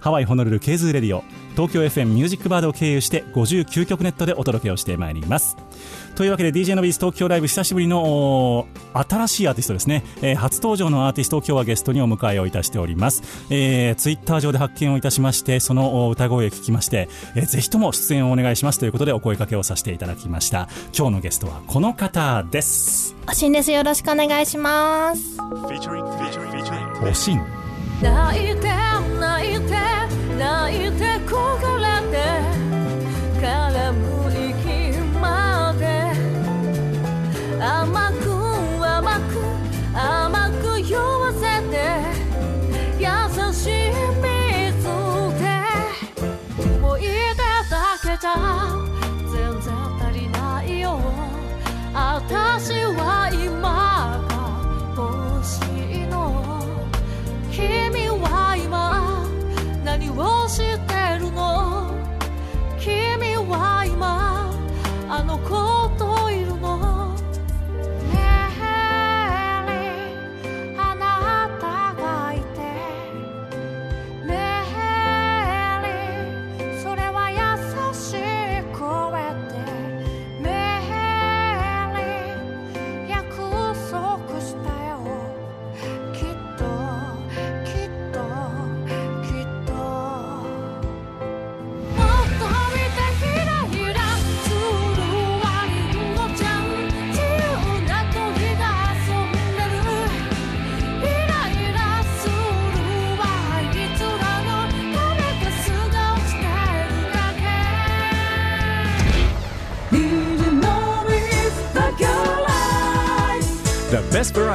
ハワイホノルル KZOO Radio 東京 FM ミュージックバードを経由して59局ネットでお届けをしてまいります。というわけで DJ のビーズ東京ライブ久しぶりの新しいアーティストですね、えー、初登場のアーティストを今日はゲストにお迎えをいたしております、えー、ツイッター上で発見をいたしましてその歌声を聞きまして、えー、ぜひとも出演をお願いしますということでお声掛けをさせていただきました。今日のゲストはこの方です。おしんです。よろしくお願いします。おしん。泣いて泣いて泣いて焦がれて絡む息まで。甘く甘く甘く酔わせて優しい水で。思い出だけじゃ全然足りないよ。私は今何をしてるの？君は今あの子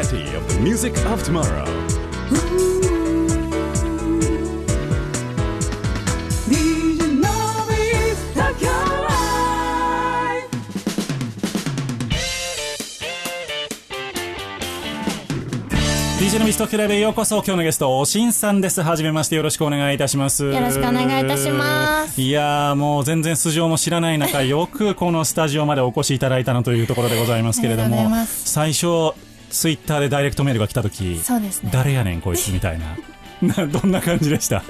variety of the music of tomorrow. DJ のミストクラブへようこそ。今日のゲストおしんさんです。はじめましてよろしくお願いいたします。よろしくお願いいたします。いやーもう全然素性も知らない中よくこのスタジオまでお越しいただいたのというところでございますけれども。最初ツイッターでダイレクトメールが来た時そうですね。誰やねんこいつみたいな。などんな感じでした？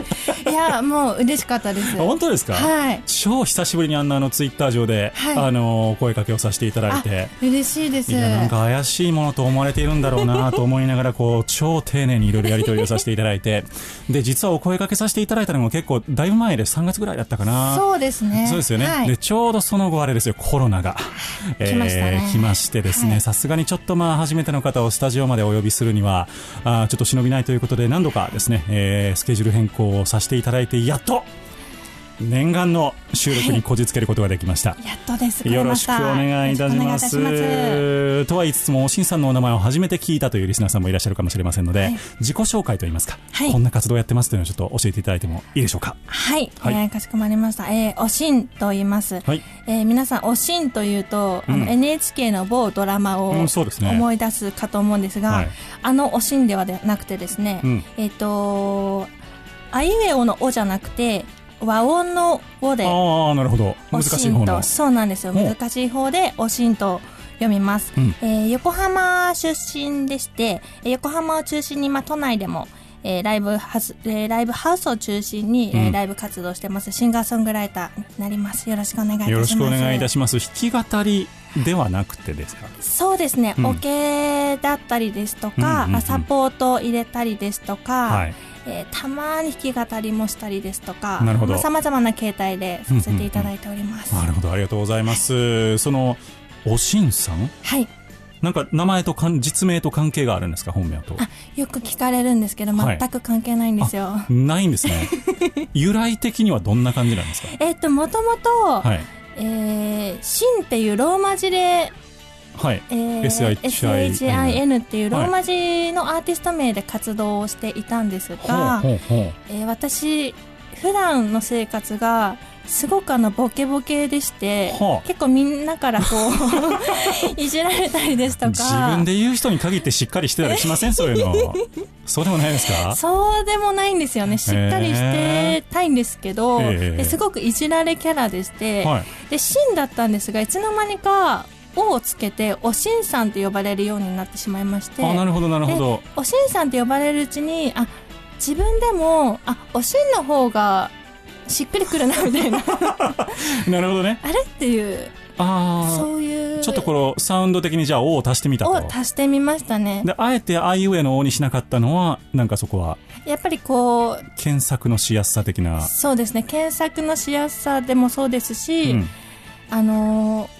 いやもう嬉しかったです。あ本当ですか、はい。超久しぶりにあんなあのツイッター上で、はい。あのお声掛けをさせていただいあて。嬉しいです。いやなんか怪しいものと思われているんだろうなと思いながらこう超丁寧にいろいろやり取りをさせていただいて。で実はお声掛けさせていただいたのも結構だいぶ前で3月ぐらいだったかな。そうですね。そうですよね、はい。でちょうどその後あれですよコロナが、来ましたね。来ましてですね。はい。さすがにちょっとまあ初めての方をスタジオまでお呼びするにはあーちょっと忍びないということで何度かですね、えースケジュール変更をさせていただいてやっと念願の収録にこじつけることができました、やっとです。来よろしくお願いいたします。しいいたします。とは言いつつも、おしんさんのお名前を初めて聞いたというリスナーさんもいらっしゃるかもしれませんので、はい。自己紹介といいますか、はいこんな活動をやってますというのをちょっと教えていただいてもいいでしょうか？はい、はい。えーかしこまりました。えーおしんと言います。はい。えー皆さん、おしんというと、あうん。の NHK の某ドラマをうんね。思い出すかと思うんですが、はい。あのおしんではなくてですね、うん。えっ、と、あいうえおのおじゃなくて、和音のおで、ああ、なるほど。難おしんと、しい方の。そうなんですよ。お難しい方でおしんと読みます。うんえー横浜出身でして、えー横浜を中心に、まあ、都内でも、えーライブハウス、えーライブハウスを中心に、えんライブ活動してます。シンガーソングライターになります。よろしくお願いいたします。よろしくお願いいたします。弾き語りではなくてですか？そうですね、うんオケだったりですとか、うんうんうんサポートを入れたりですとか、はい。えーたまに弾き語りもしたりですとか、なるほど。まあ、様々な形態でさせていただいております。なるほど、ありがとうございます。その、おしんさん？はい。なんか名前とかん実名と関係があるんですか？本名と。あよく聞かれるんですけどはい。全く関係ないんですよ、ないんですね。由来的にはどんな感じなんですか？えっともともとはい。えーシンっていうローマ字で、はい。えー SHIN っていうローマ字のアーティスト名で活動をしていたんですが、ほうほうほう。えー私普段の生活がすごくあのボケボケでして、はあ。結構みんなからこう いじられたりですとか。自分で言う人に限ってしっかりしてたりしません？そういうの。そうでもないですか？そうでもないんですよね。しっかりしてたいんですけど、ええ。ですごくいじられキャラでして、はい。でシンだったんですがいつの間にか「お」をつけておしんさんと呼ばれるようになってしまいまして。あなるほどなるほど。おしんさんって呼ばれるうちにあ自分でもあおしんの方がしっくりくるなみたいな。なるほどね。あれっていうあそういう。あちょっとこのサウンド的にじゃあ「お」を足してみたをと足してみましたね。であえて「あいうえ」の「お」にしなかったのはなんかそこはやっぱりこう検索のしやすさ的な、そうですね。検索のしやすさでもそうですし、うん。あのー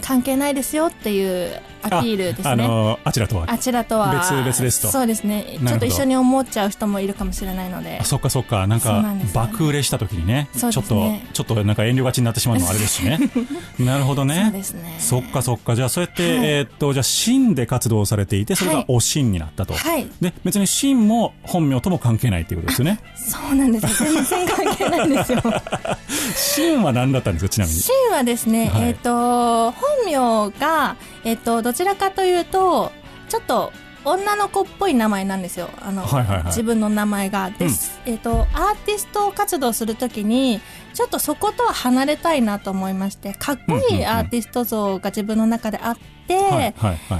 関係ないですよっていうアピールですね。あのあちらとは。あちらとは。別々ですと。そうですね。ちょっと一緒に思っちゃう人もいるかもしれないので。あそっかそっか。なんかなんね爆売れした時にね。そうちょっとちょっとなんか遠慮がちになってしまうのもあれですしね。なるほどね。そうですね。そっかそっか。じゃあそうやって、はい。えーっとじゃあ真で活動されていてそれはい。がお真になったと、はい。で別に真も本名とも関係ないっていうことですよね。そうなんです全然関係ないんですよ。真は何だったんですか？ちなみに。シンはですね、はい。えっ、と、本名が、えっ、と、どちらかというと、ちょっと、女の子っぽい名前なんですよ。あの、はいはいはい自分の名前が。です。えっ、と、アーティスト活動するときに、ちょっとそことは離れたいなと思いまして、かっこいいアーティスト像が自分の中であって、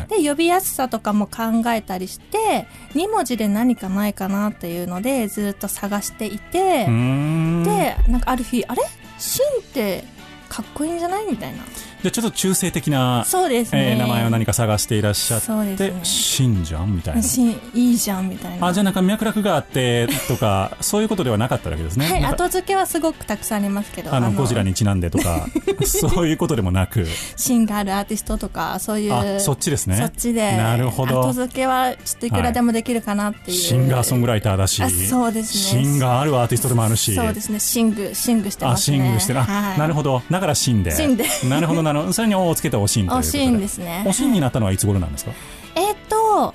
で、呼びやすさとかも考えたりして、2文字で何かないかなっていうので、ずっと探していて、で、なんかある日、あれ？シンってかっこいいんじゃない？みたいな。でちょっと中性的な、そうですね。えー名前を何か探していらっしゃってね真じゃんみたいなシンいいじゃんみたいな。あじゃあなんか脈絡があってとか そういうことではなかったわけですねはい、後付けはすごくたくさんありますけど、あのゴジラにちなんでとか そういうことでもなく芯があるアーティストとか、そういう。あそっちですねそっちで。なるほど後付けはちょっといくらでもできるかなっていう。シンガーソングライターだしあそうですねシンガーあるアーティストでもあるしそうですね、シング、シングしてあますね。シングしてる、あはい、なるほどだからシンでシンでなるほどなるほどそれに「お」をつけておしんということで。おシンですね。おしんになったのはいつ頃なんですか？えーっと、も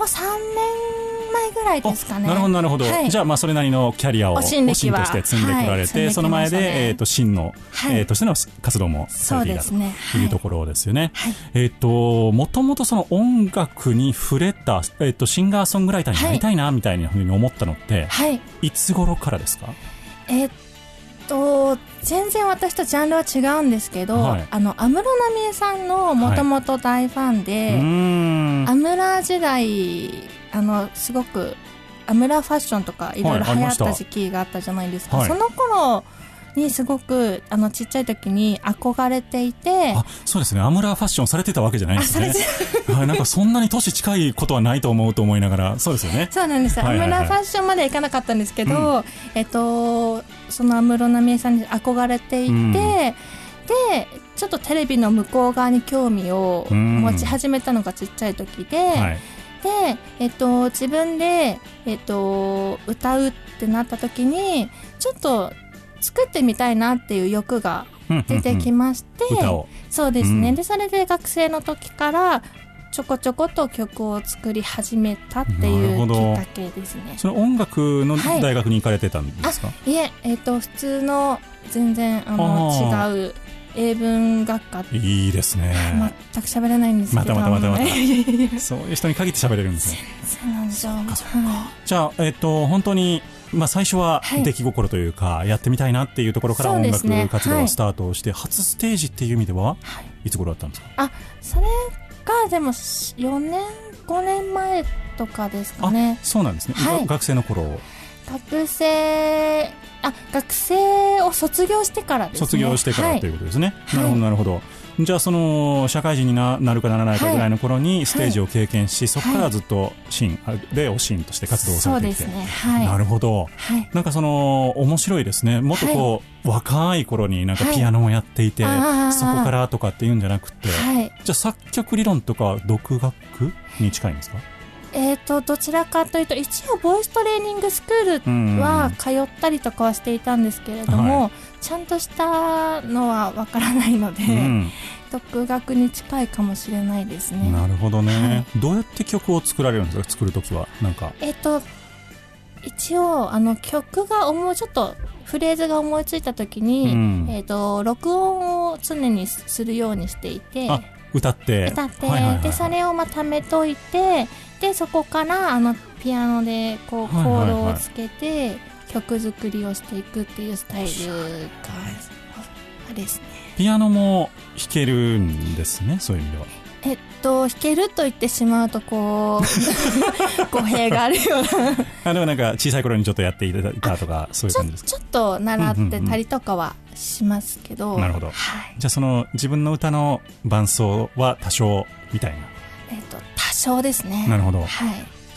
う3年前ぐらいですかね。なるほどなるほど、はい。じゃあまあそれなりのキャリアをおおしんとして積んでこられて、はいねその前で、えー、と真の、はい。えーとしての活動もされていたといいうところですよね。はい。えっ、ともともとその音楽に触れた、えー、とシンガーソングライターになりたいなみたいなふうに思ったのって、はい。い、つ頃からですか？えーっと、全然私とジャンルは違うんですけど、はい。あの、安室奈美恵さんのもともと大ファンうで、ーん。アムラ時代、あの、すごく、アムラファッションとかいろいろ流行った時期があったじゃないですか。はい。その頃にすごく、あの、ちっちゃい時に憧れていて、あそうですね。アムラーファッションされてたわけじゃないんですね。はいなんかそんなに年近いことはないと思うと思いながらそうですよね。そうなんです。よ。はいはいはい。アムラファッションまではいかなかったんですけど、えっと、その安室奈美恵さんに憧れていて、うん。で、ちょっとテレビの向こう側に興味をうん。持ち始めたのがちっちゃい時で、はい。で、えっと、自分で、えっと、歌うってなった時に、ちょっと作ってみたいなっていう欲が出てきまして、そうですね、うん。でそれで学生の時からちょこちょこと曲を作り始めたってないうきっかけですね。その音楽のはい大学に行かれてたんですか、いええっ、と普通の全然あのあ違う英文学科。いいですね、全く喋れないんですけど。またまたまたまた。そういう人に限って喋れるんですね。そうなんですよ。はい。じゃあ、えっと、本当に、まあ、最初ははい。出来心というか、やってみたいなっていうところから音楽活動をはい。スタートをして、初ステージっていう意味では、はい。いつ頃だったんですか？あそれがでも4年5年前とかですかね。そうなんですね、はい。が学生の頃。学生あ学生を卒業してからですね。卒業してからはい。ということですね、いなるほどなるほどじゃあその社会人にななるかならないかぐらいの頃にステージを経験し、そこからずっとシーンでおシーンとして活動をされて。い。て、そうですね。はい。なるほど。はい。なんかその面白いですね。もっとこう、若い頃になんかピアノをやっていて、そこからとかっていうんじゃなくて、はいじゃあ作曲理論とか独学に近いんですか？えー、とどちらかというと一応ボイストレーニングスクールは通ったりとかはしていたんですけれども、はちゃんとしたのはわからないので、うん。独学に近いかもしれないですね。なるほどね、はどうやって曲を作られるんですか？作るときは。なんか。えっ、と一応あの曲が思いちょっとフレーズが思いついた時に、うん。えっ、と録音を常にするようにしていてあ歌って。歌って、はいはいはいはい。でそれをまあ貯めといてでそこからあのピアノでこうコはいはいはい。ードをつけて曲作りをしていくっていうスタイルがですね。ピアノも弾けるんですねそういう意味では。えっと弾けると言ってしまうとこう語弊があるような。あでもなんか小さい頃にちょっとやっていただいたとかそういうちょ感じですか？ちょっと習ってたりとかはしますけど、なるほど。はい。じゃあその自分の歌の伴奏は多少みたいえっと多少ですね。ななるほど。はい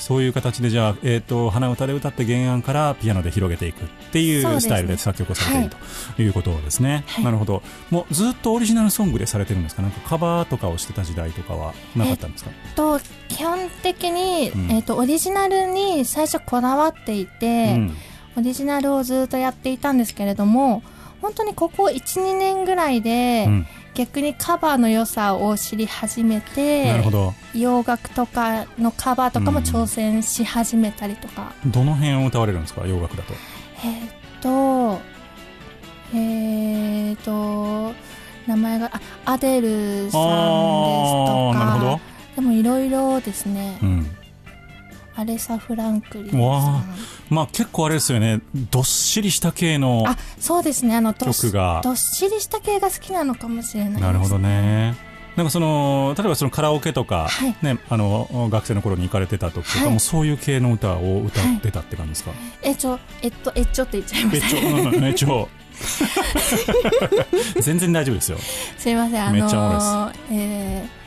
そういう形でじゃあ、えー、と鼻歌で歌って原案からピアノで広げていくっていそうスタイルで作曲をされているとい。うことですね、はい。なるほど。もうずっとオリジナルソングでされてるんですか？なんかカバーとかをしてた時代とかはなかったんですか？と基本的に、うん。えっとオリジナルに最初こだわっていて、うん。オリジナルをずっとやっていたんですけれども本当にここ12年ぐらいで、うん逆にカバーの良さを知り始めなてるほど。洋楽とかのカバーとかも挑戦し始めたりとか、どの辺を歌われるんですか？洋楽だと。えーっとえーっと名前があアデルさんですとあーなるほかでもいろいろですね、うんアレサ・フランクリンまあ結構あれですよね。どっしりした系のあそうですね。あの曲が。どっしりした系が好きなのかもしれないですなるほどね。なんかその例えばそのカラオケとか、はい。ね、あの学生の頃に行かれてた時とかも、はい。そういう系の歌を歌ってたって感じですか、えちょえっとえっちょって言っちゃいまめっすちゃ、うんめっちゃ 全然大丈夫ですよ。すいません。あのめっちゃおもろいーえー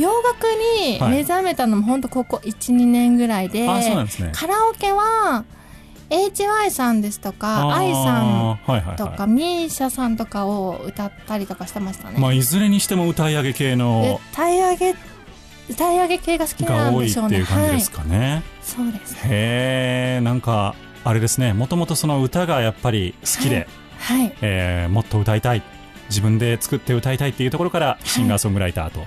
洋楽にはい。目覚めたのも本当ここ12年ぐらいで、ね。カラオケは HY さんですとか AI さんはいはいとかはミーシャさんとかを歌ったりとかしてましたね、いまあいずれにしても歌い上げ系での歌い上げ歌い上げ系が好きがなんでしょうね。いう感じですはい、かね、そうです。へえんかあれですね。もともとその歌がやっぱり好きで、はい。えーもっと歌いたい。自分で作って歌いたいっていうところからシンガーソングライターと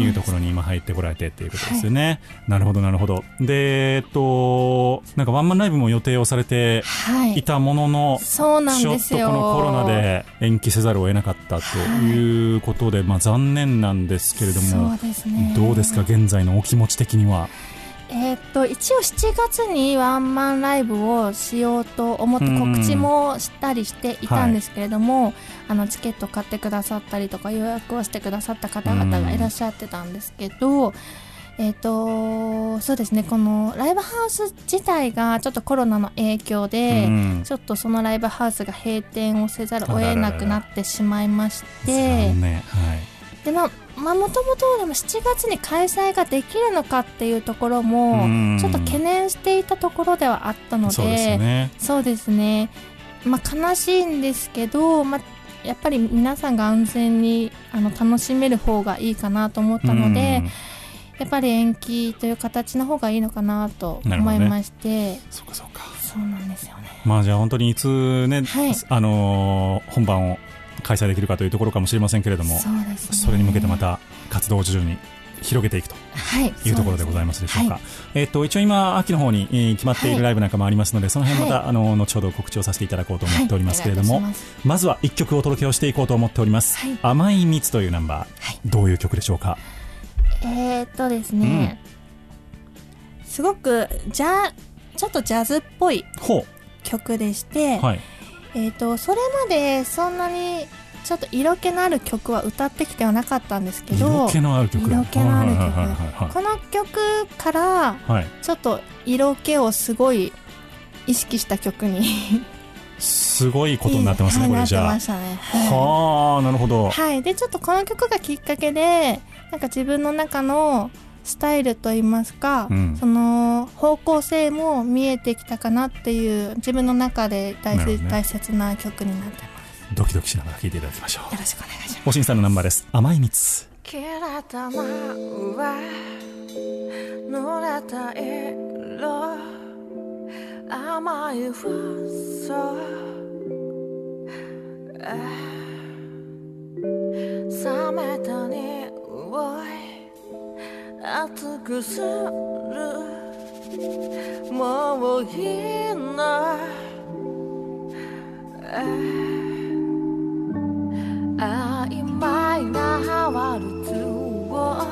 いうところに今入ってこられてっていうことですよね、なるほどなるほど。でえっとなんかワンマンライブも予定をされてはい。いたものの、そうなんちょっですよとこのコロナで延期せざるを得なかったということで、まあ残念なんですけれどもね。どうですか現在のお気持ち的には？えーっと一応7月にワンマンライブをしようと思って告知もしたりしていたんですけれども、あのチケット買ってくださったりとか予約をしてくださった方々がいらっしゃってたんですけど、えーっとそうですねこのライブハウス自体がちょっとコロナの影響で、うんちょっとそのライブハウスが閉店をせざるを得なくなってしまいましてでまあまあもともとでも7月に開催ができるのかっていうところもうんちょっと懸念していたところではあったのでそうですよねね。まあ悲しいんですけど、まあ、やっぱり皆さんが安全にあの楽しめる方がいいかなと思ったので、うん。やっぱり延期という形の方がいいのかなと思いまして、そうかそうか。そうなんですよね。まあじゃあ本当にいつね、はい。あのー本番を開催できるかというところかもしれませんけれどもそうですね。それに向けてまた活動を徐々に広げていくとはい。いうところでございますでしょうか。はいえっと一応今秋の方に、えー決まっていはい。るライブなんかもありますので、その辺また、はい。あの後ほど告知をさせていただこうと思っておりますけれども、はい。ますまずは一曲お届けをしていこうと思っております。はい。甘い蜜というナンバー、はい。どういう曲でしょうか？えー、っとですね、すごくジャちょっとジャズっぽいほ曲でして、うはい。えー、とそれまでそんなにちょっと色気のある曲は歌ってきてはなかったんですけど色気のある曲。色気のある曲。この曲からちょっと色気をすごい意識した曲にすごいことになってますね、はいこれじゃあ。はいはあなるほど、はい。で、ちょっとこの曲がきっかけで、なんか自分の中のスタイルといいますか、うん。その方向性も見えてきたかなっていう、自分の中で大ね。大切な曲になってます。ドキドキしながら聴いていただきましょう。よろしくお願いします。おしんさんのナンバーです。甘い蜜。切れたな上濡れた色甘い嘘冷めた匂い。熱くする。もういいな曖昧なワルツを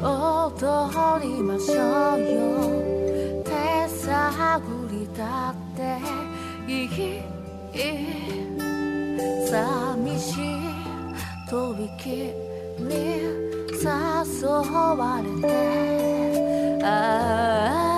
踊りましょうよ手探りだっていい寂しいとびきに誘われてああ。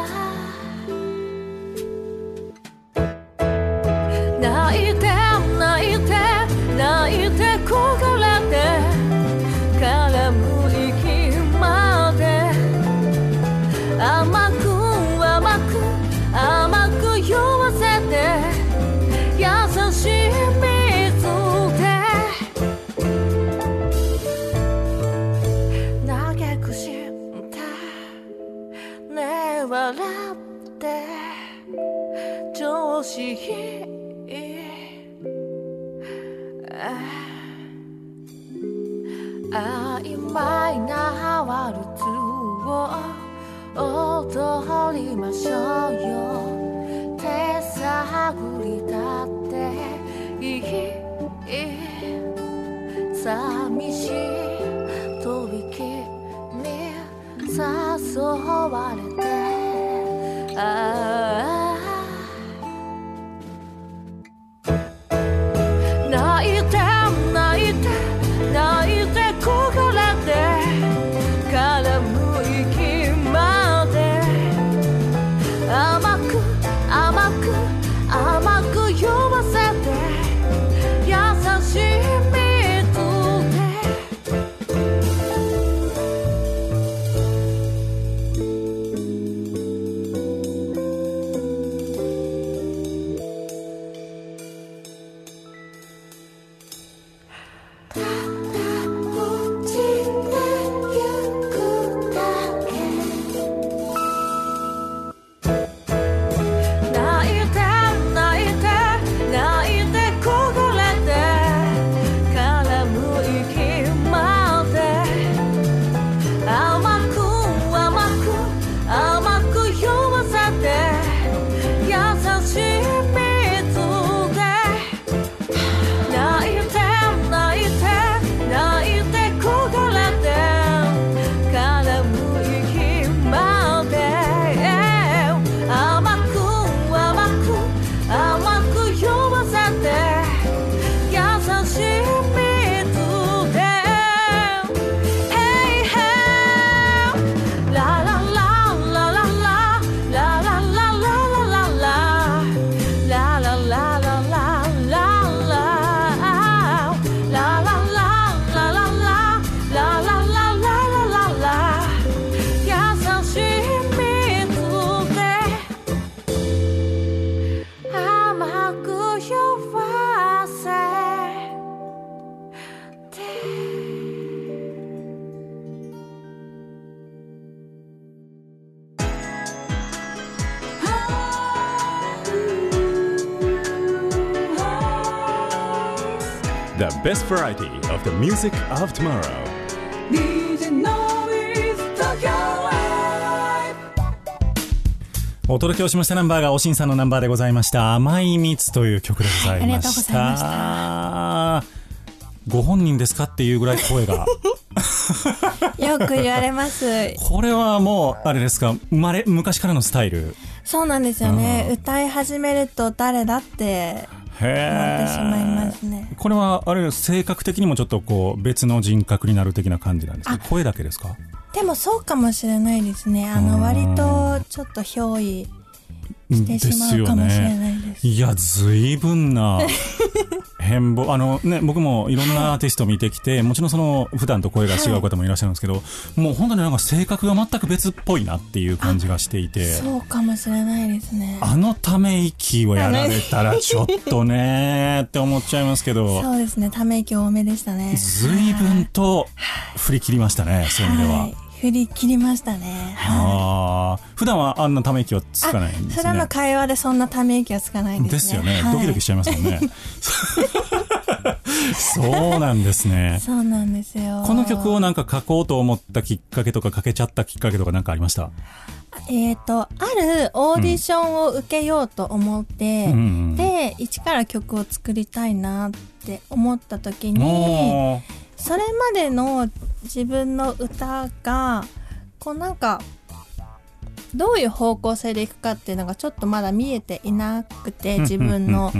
曖昧なワルツを踊りましょうよ手探りだっていい寂しいとびきに誘われて The best variety of the music of tomorrow. お届けをしましたナンバーがおしんさんのナンバーでございました。甘い蜜という曲でございました、はいありがとうございまご本人ですかっていうぐらい声が。よく言われます。これはもうあれですか生まれ昔からのスタイル。そうなんですよね。歌い始めると誰だってへなってしまいえますね。これはあれ性格的にもちょっとこう別の人格になる的な感じなんですか？声だけですか？でもそうかもしれないですね。あの、うん。割とちょっと憑依してしまうかもしれないです。いや、随分な 変貌。あのね、僕もいろんなアーティストを見てきて、もちろんその、普段と声が違う方もいらっしゃるんですけど、もう本当になんか性格が全く別っぽいなっていう感じがしていて。そうかもしれないですね。あのため息をやられたらちょっとねーって思っちゃいますけど、そうですね。ため息多めでしたね。随分と振り切りましたね、そういう意味では。はい。振り切りましたね。はい。ああ、普段はあんなため息はつかないんですね普段の。会話でそんなため息はつかないですね。ですよね、はいドキドキしちゃいますもんね。そうなんですね。そうなんですよ。この曲をなんか書こうと思ったきっかけとか書けちゃったきっかけとかなんかありました？えっ、と、あるオーディションを受けようと思って、うんうんで、一から曲を作りたいなって思った時に、それまでの自分の歌が、こうなんか、どういう方向性でいくかっていうのがちょっとまだ見えていなくて、自分の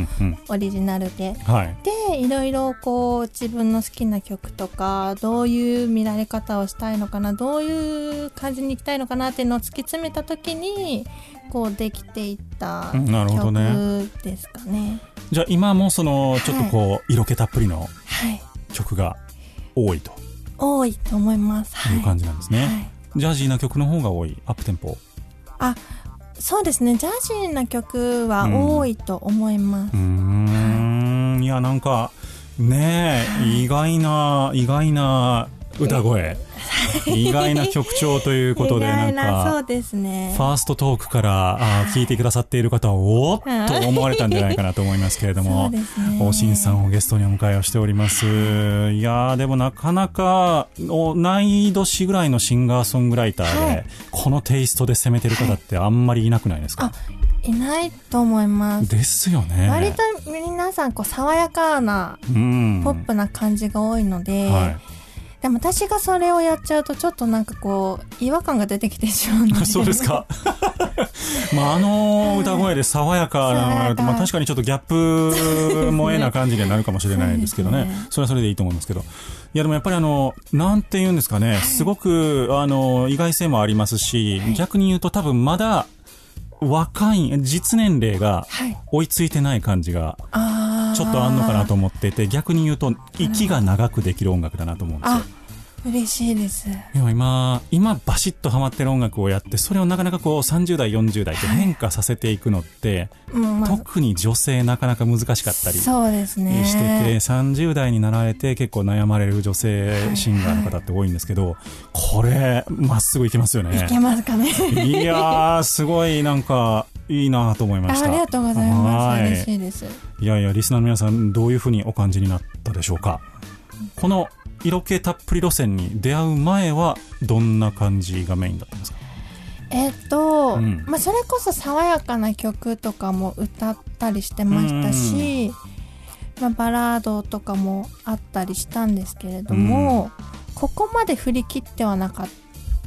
オリジナルで。でいろいろこう自分の好きな曲とかどういう見られ方をしたいのかなどういう感じにいきたいのかなっていうのを突き詰めた時にこうできていったうんなるほどね。曲ですかね。じゃあ今もそのちょっとこう色気たっぷりのはい、曲が多いと多いと思います。はいいう感じなんですね。はいジャージーな曲の方が多いアップテンポ。あそうですねジャージーな曲は多いと思います。うーんいやなんかねえ意外な意外な歌声意外な曲調ということで意なん外なそかうですねフ。ァーストトークからあー聞いてくださっている方はおーっと思われたんじゃないかなと思いますけれど そもね。おしんさんをゲストにお迎えをしております。いやー、でもなかなか、同い年ぐらいのシンガーソングライターで、はいこのテイストで攻めてる方ってあんまりいなくないですか、いないと思います。ですよね。割と皆さんこう爽やかなうん。ポップな感じが多いので、はい。でも私がそれをやっちゃうとちょっとなんかこう違和感が出てきてしまうので そうですか。まあ、あの歌声で爽やかなまあ確かにちょっとギャップ萌えな感じにはなるかもしれないですけどね。それはそれでいいと思うんですけど。いやでもやっぱりあの、なんて言うんですかね、すごくあの、意外性もありますし、逆に言うと多分まだ若い、実年齢がはい追いついてない感じがちょっとあんのかなと思ってて、逆に言うと息が長くできる音楽だなと思うんですよあ。嬉しいです。でも今、今バシッとハマってる音楽をやって、それをなかなかこう30代、40代って変化させていくのって、うんまあ特に女性なかなか難しかったりしてて、そうですね30代になられて結構悩まれる女性シンガーの方って多いんですけど、これ、まっすぐいけますよね。い。けますかね。いやー、すごいなんか、いいなと思いました。あありがとうございます。はい。嬉しいです。いやいや、リスナーの皆さん、どういうふうにお感じになったでしょうか。この色気たっぷり路線に出会う前は、どんな感じがメインだったんですか？えっと、うん。まあそれこそ爽やかな曲とかも歌ったりしてましたし、まあ、バラードとかもあったりしたんですけれども、ここまで振り切ってはなかっ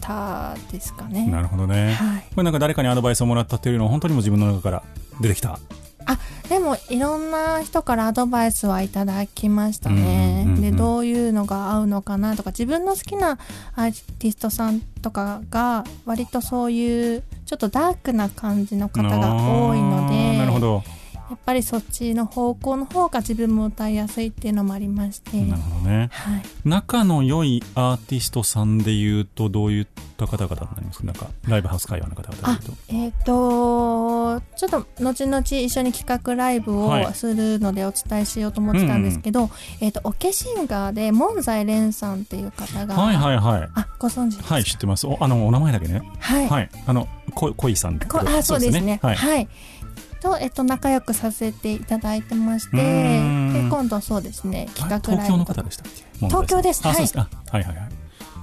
たですかね。なるほどね。はい。これなんか誰かにアドバイスをもらったっていうのは本当にもう自分の中から出てきた。でもいろんな人からアドバイスはいただきましたね。うんうんうんうんでどういうのが合うのかなとか自分の好きなアーティストさんとかが割とそういうちょっとダークな感じの方が多いのあーなるほでど。やっぱりそっちの方向の方が自分も歌いやすいっていうのもありまして、なるほどね。はい、仲の良いアーティストさんで言うと、どういった方々になりますか？なんか、ライブハウス会話の方々で言うと。えっ、とちょっと後々一緒に企画ライブはいをするのでお伝えしようと思ってたんですけど、えっ、とオケシンガーで門財蓮さんっていう方が、はいはいはい。あご存知ですか？はい、知ってます。お、あの、お名前だけね。はい、はい。あの、こ、恋さんってこあそうですねはい。はいと、えっと、仲良くさせていただいてましてで今度そうですね企画ライブ。東京の方でしたっけ？東京です。あ、はい。はいはいはい。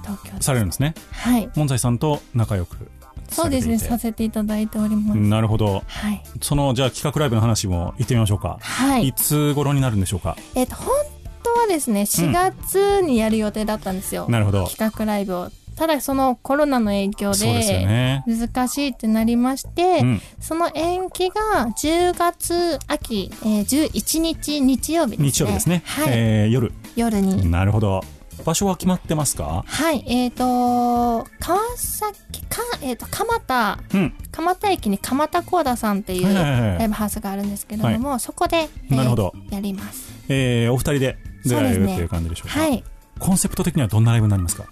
東京です。されるんですね。はい。門財さんと仲良くそうですねさせていただいております、なるほど。はい。その、じゃあ企画ライブの話も行ってみましょうか。はい。いつ頃になるんでしょうか？えっと本当はですね4月にやる予定だったんですよ、なるほど。企画ライブをただそのコロナの影響そうで。難しいってなりまして、うん。その延期が10月秋、えー、11日日曜日ですね日曜日ですね。はい、えー夜。夜になるほど。場所は決まってますか？はい、えっ、と、川崎、か、えっ、と、蒲田、うん。蒲田駅に蒲田コーダさんっていうはいはいはいはいライブハウスがあるんですけれども、そこで、えーなるほどやります。えー、お二人で出られるっていう感じでしょうか？はい。コンセプト的にはどんなライブになりますか？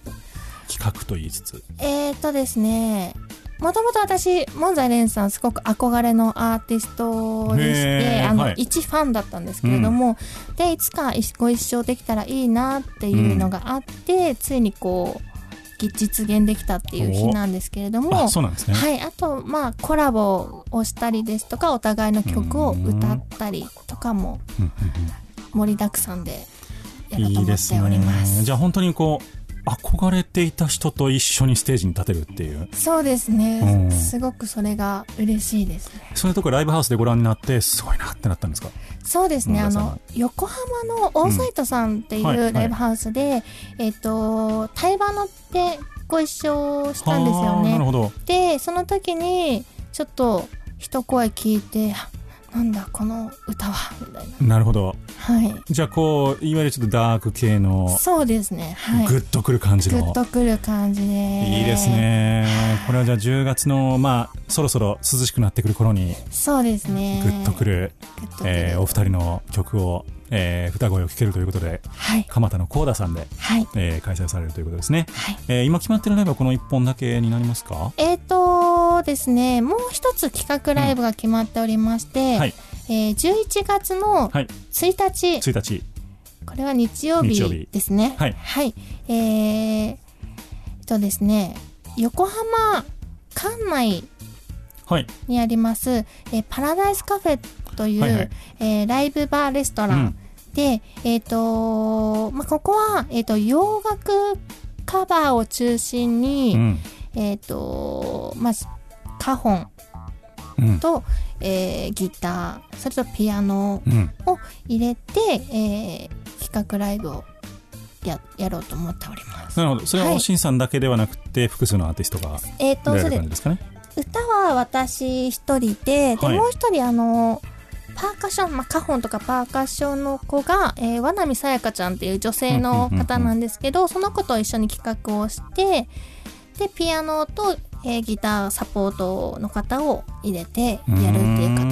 企画と言いつつ。えっ、とですね、もともと私、門前蓮さんすごく憧れのアーティストでして、あの、はい一ファンだったんですけれども、で、いつかご一緒できたらいいなっていうのがあって、ついにこう、ぎ実現できたっていう日なんですけれども、あ、そうなんですね。はい、あと、まあ、コラボをしたりですとか、お互いの曲を歌ったりとかもうんうん盛りだくさんでやろうとうんいいです思っております。ね。じゃあ本当にこう、憧れていた人と一緒にステージに立てるっていう。そうですね、うんすごくそれが嬉しいですね。そういうとこライブハウスでご覧になって、すごいなってなったんですか？そうですね、あの、横浜のオーサイトさんっていうんはいはいうライブハウスで、えっ、と、対バノでご一緒したんですよね。ほど。で、その時に、ちょっと、一声聞いて、あなんだ、この歌は、みたいな。なるほど。はい。じゃあこう、いわゆるちょっとダーク系の、そうですね。はい。グッとくる感じの。グッとくる感じで。いいです。ね。これはじゃあ10月の、まあ、そろそろ涼しくなってくる頃に、そうですね。グッとくる、とくる。えーお二人の曲を、えー歌声を聴けるということで、はい。蒲田のコーダさんで、はい。えー開催されるということですね。はい。えー今決まってるライブはこの1本だけになりますか？えーとですね、もう一つ企画ライブが決まっておりまして、はい。えー11月のはい。1日、1日。これは日曜日ですね。はいはい。えー、えっとですね、横浜館内はい。にあります、えーパラダイスカフェという、はいはいえーライブバーレストラン、うんで、えっ、とまあ、ここは、えっ、と、洋楽カバーを中心に、うん。えっ、とまず、カホンうん。と、えーギター、それとピアノうん。を入れて、えー企画ライブをややろうと思っております。なるほど。それはしんさんだけではなくて、複数のアーティストがえっ、と、出らそれですかね？歌は私一人で、で、はいもう一人あの、パーカッション、まあ、カホンとかパーカッションの子が、えー、和波さやかちゃんっていう女性の方なんですけど、その子と一緒に企画をして、で、ピアノと、えーギターサポートの方を入れてやるっていう。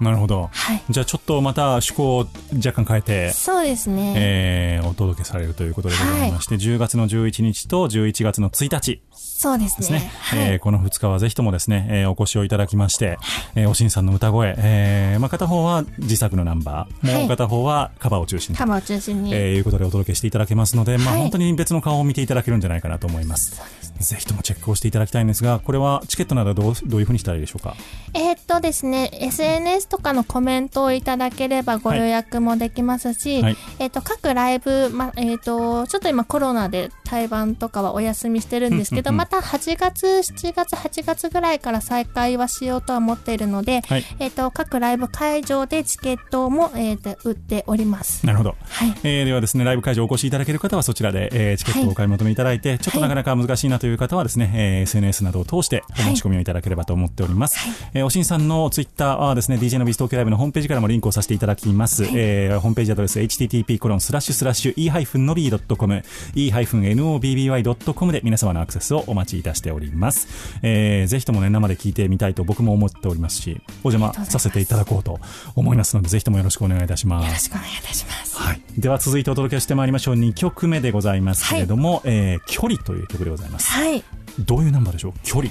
なるほど。はい。じゃあちょっとまた趣向を若干変えて、そうですね。えーお届けされるということでございまして、10月の11日と11月の1日そうですね。ですね。はい。えーこの2日はぜひともですね、えーお越しをいただきまして、えーおしんさんの歌声、えーまあ、片方は自作のナンバー、はいもう片方はカバーを中心にカバーを中心に。えーいうことでお届けしていただけますので、まあ、はい本当に別の顔を見ていただけるんじゃないかなと思います。ぜひともチェックをしていただきたいんですが、これはチケットなどどうどういうふうにしたらいいでしょうか？えーっとですね、SNS とかのコメントをいただければご予約もできますし、はいえーっと、各ライブ、ま、えーっと、ちょっと今コロナで対バンとかはお休みしてるんですけど、うんうんうんまた8月、7月、8月ぐらいから再開はしようとは思っているので、はい。えーっと、各ライブ会場でチケットも、えーっと、売っております。なるほど。はい。えーではですね、ライブ会場お越しいただける方はそちらで、えーチケットをお買い求めいただいて、ちょっとなかなか難しいなという方はですね、えー SNS などを通してお申し込みをいただければと思っております。えーおしんさんのツイッターはですね、DJ のビス東京ライブのホームページからもリンクをさせていただきます。えーホームページアドレス http コロンスラッシュスラッシュ e-nobby.com e-nobby.com で皆様のアクセスをお待ちいたしております。えーぜひともね、生で聞いてみたいと僕も思っておりますし、お邪魔させていただこうと思いますので、ぜひともよろしくお願いいたします。よろしくお願いいたします。はい、では続いてお届けしてまいりましょう2曲目でございますけれども「えー距離」という曲でございますはい。どういうナンバーでしょう？距離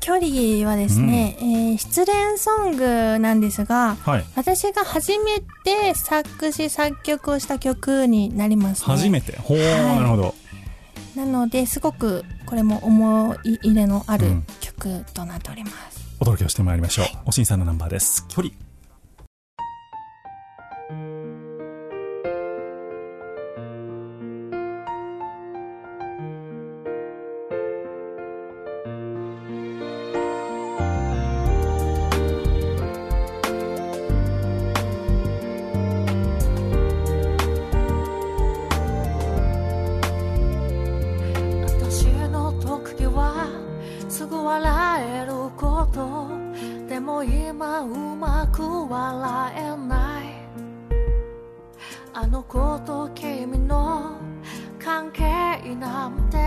距離はですね、えー失恋ソングなんですが、はい。私が初めて作詞作曲をした曲になりますね。初めて。ほう、はい。なるほど。なので、すごくこれも思い入れのあるうん。曲となっております。お届けをしてまいりましょう、おしんさんのナンバーです。距離ことでも今うまく笑えない。あの子と君の関係なんて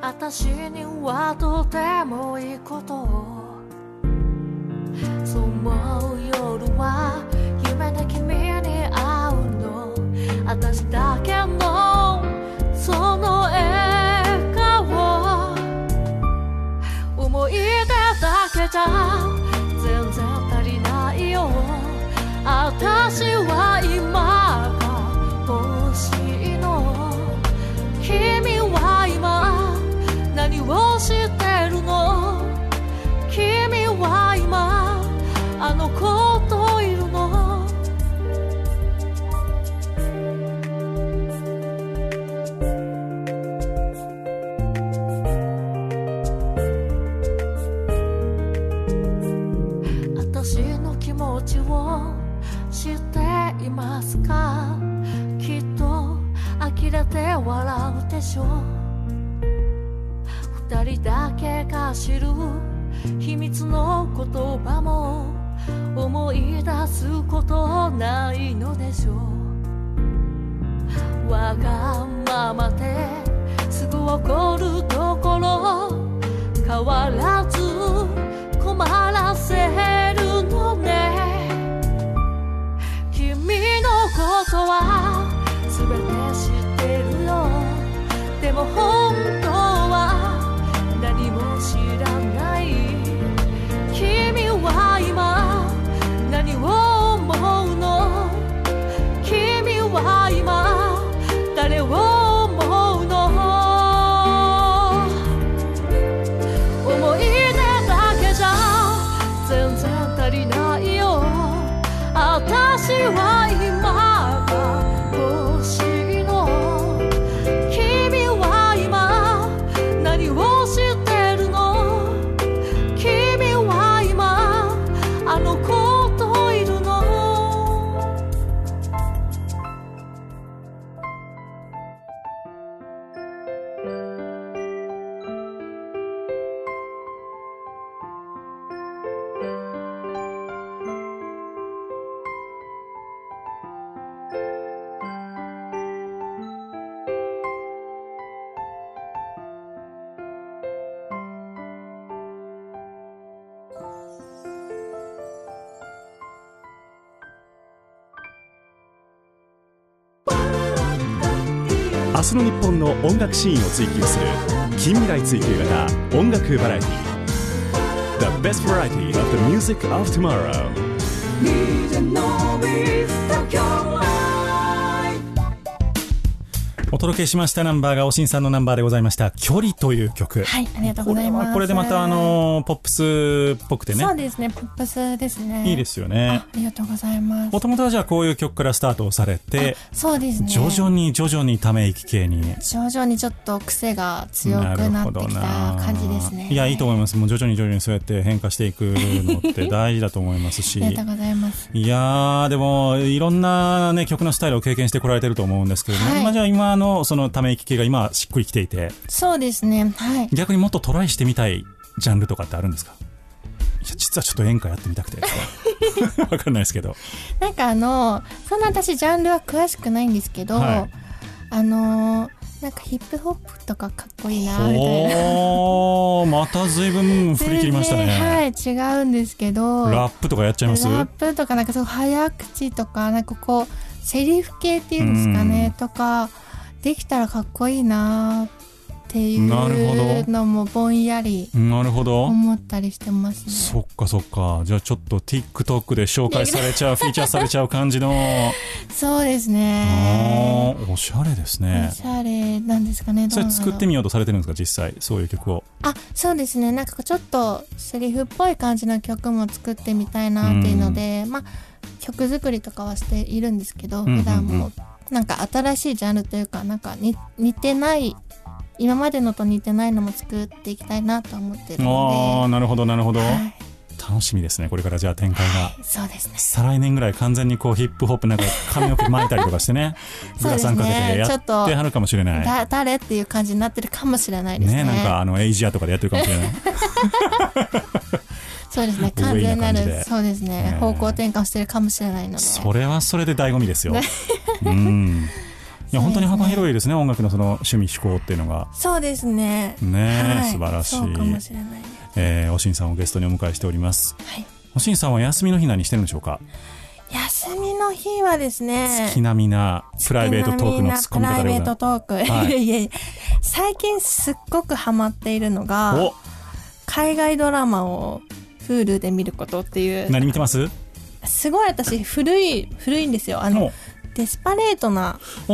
私にはとてもいいことを。そう思う夜は夢で君に会うの。私だけのだけじゃ全然足りないよ。私は笑うでしょ。二人だけが知る秘密の言葉も思い出すことないのでしょ。うわがままですぐ怒るところ変わらず困らせるのね。君のことはでも本音楽シーンを追求する近未来追求型音楽バラエティ The best variety of the music of tomorrow お届けしましたナンバーがおしんさんのナンバーでございました「距離」という曲はい、ありがとうございます。これでまたあのポップスっぽくてねそうですね、ポップスですね。いいですよねあありがとうございます。もともとはじゃあこういう曲からスタートをされてそうですね。徐々に徐々にため息系に徐々にちょっと癖が強くなってきた感じですね。いやいいと思いますもう徐々に徐々にそうやって変化していくのって 大事だと思いますしありがとうございます。いやーでもいろんなね曲のスタイルを経験してこられてると思うんですけども、はいまあじゃあ今のそのため息系が今しっくりきていて。そうですね、はい。逆にもっとトライしてみたいジャンルとかってあるんですか？いや実はちょっと演歌やってみたくて。わかんないですけど。なんかあの、そんな私ジャンルは詳しくないんですけど、はい。あの、なんかヒップホップとかかっこいいな、みたいな。おーまた随分振り切りましたね、はい、違うんですけど、ラップとかやっちゃいます？ラップとかなんかそう早口とかなんかこうセリフ系っていうんですかねとかできたらかっこいいなっていうのもぼんやりなるほど。思ったりしてますね。そっかそっか。じゃあちょっと TikTok で紹介されちゃう フィーチャーされちゃう感じの。そうですあね。ーおしゃれですおねしゃれなんですかね。どそうれ作ってみようとされてるんですか実際。そういう曲を。あそうですね。なんかちょっとセリフっぽい感じの曲も作ってみたいなっていうので、まあ曲作りとかはしているんですけど、んうんうん。普段もなんか新しいジャンルというかなんかに似てない今までのと似てないのも作っていきたいなと思ってるあのあなるほどなるほど、で、はい、楽しみですねこれからじゃあ展開が。そうですね。再来年ぐらい完全にこうヒップホップなんか髪の毛巻いたりとかしてね。グラサンかけてやちょってはるかもしれない。だ誰っていう感じになってるかもしれないですね。ねなんかあのエイジアとかでやってるかもしれない そうですね。完全なるそうですね。ね方向転換してるかもしれないので。それはそれで醍醐味ですよ。うん。いや本当に幅広いいですね音楽のその趣味嗜好っていうのが。そうですね。ねえ、はい。素晴らしい。そうかもしれない。えーおしんさんをゲストにお迎えしております。はい。おしんさんは休みの日何してるんでしょうか？休みの日はですね。好きなみなプライベートトークのツッコミプライベート方でございまトーク、はい。い、やいや最近すっごくハマっているのが海外ドラマを Hulu で見ることっていう。何見てます？すごい私古い古いんですよ。あのお。デスパレートな妻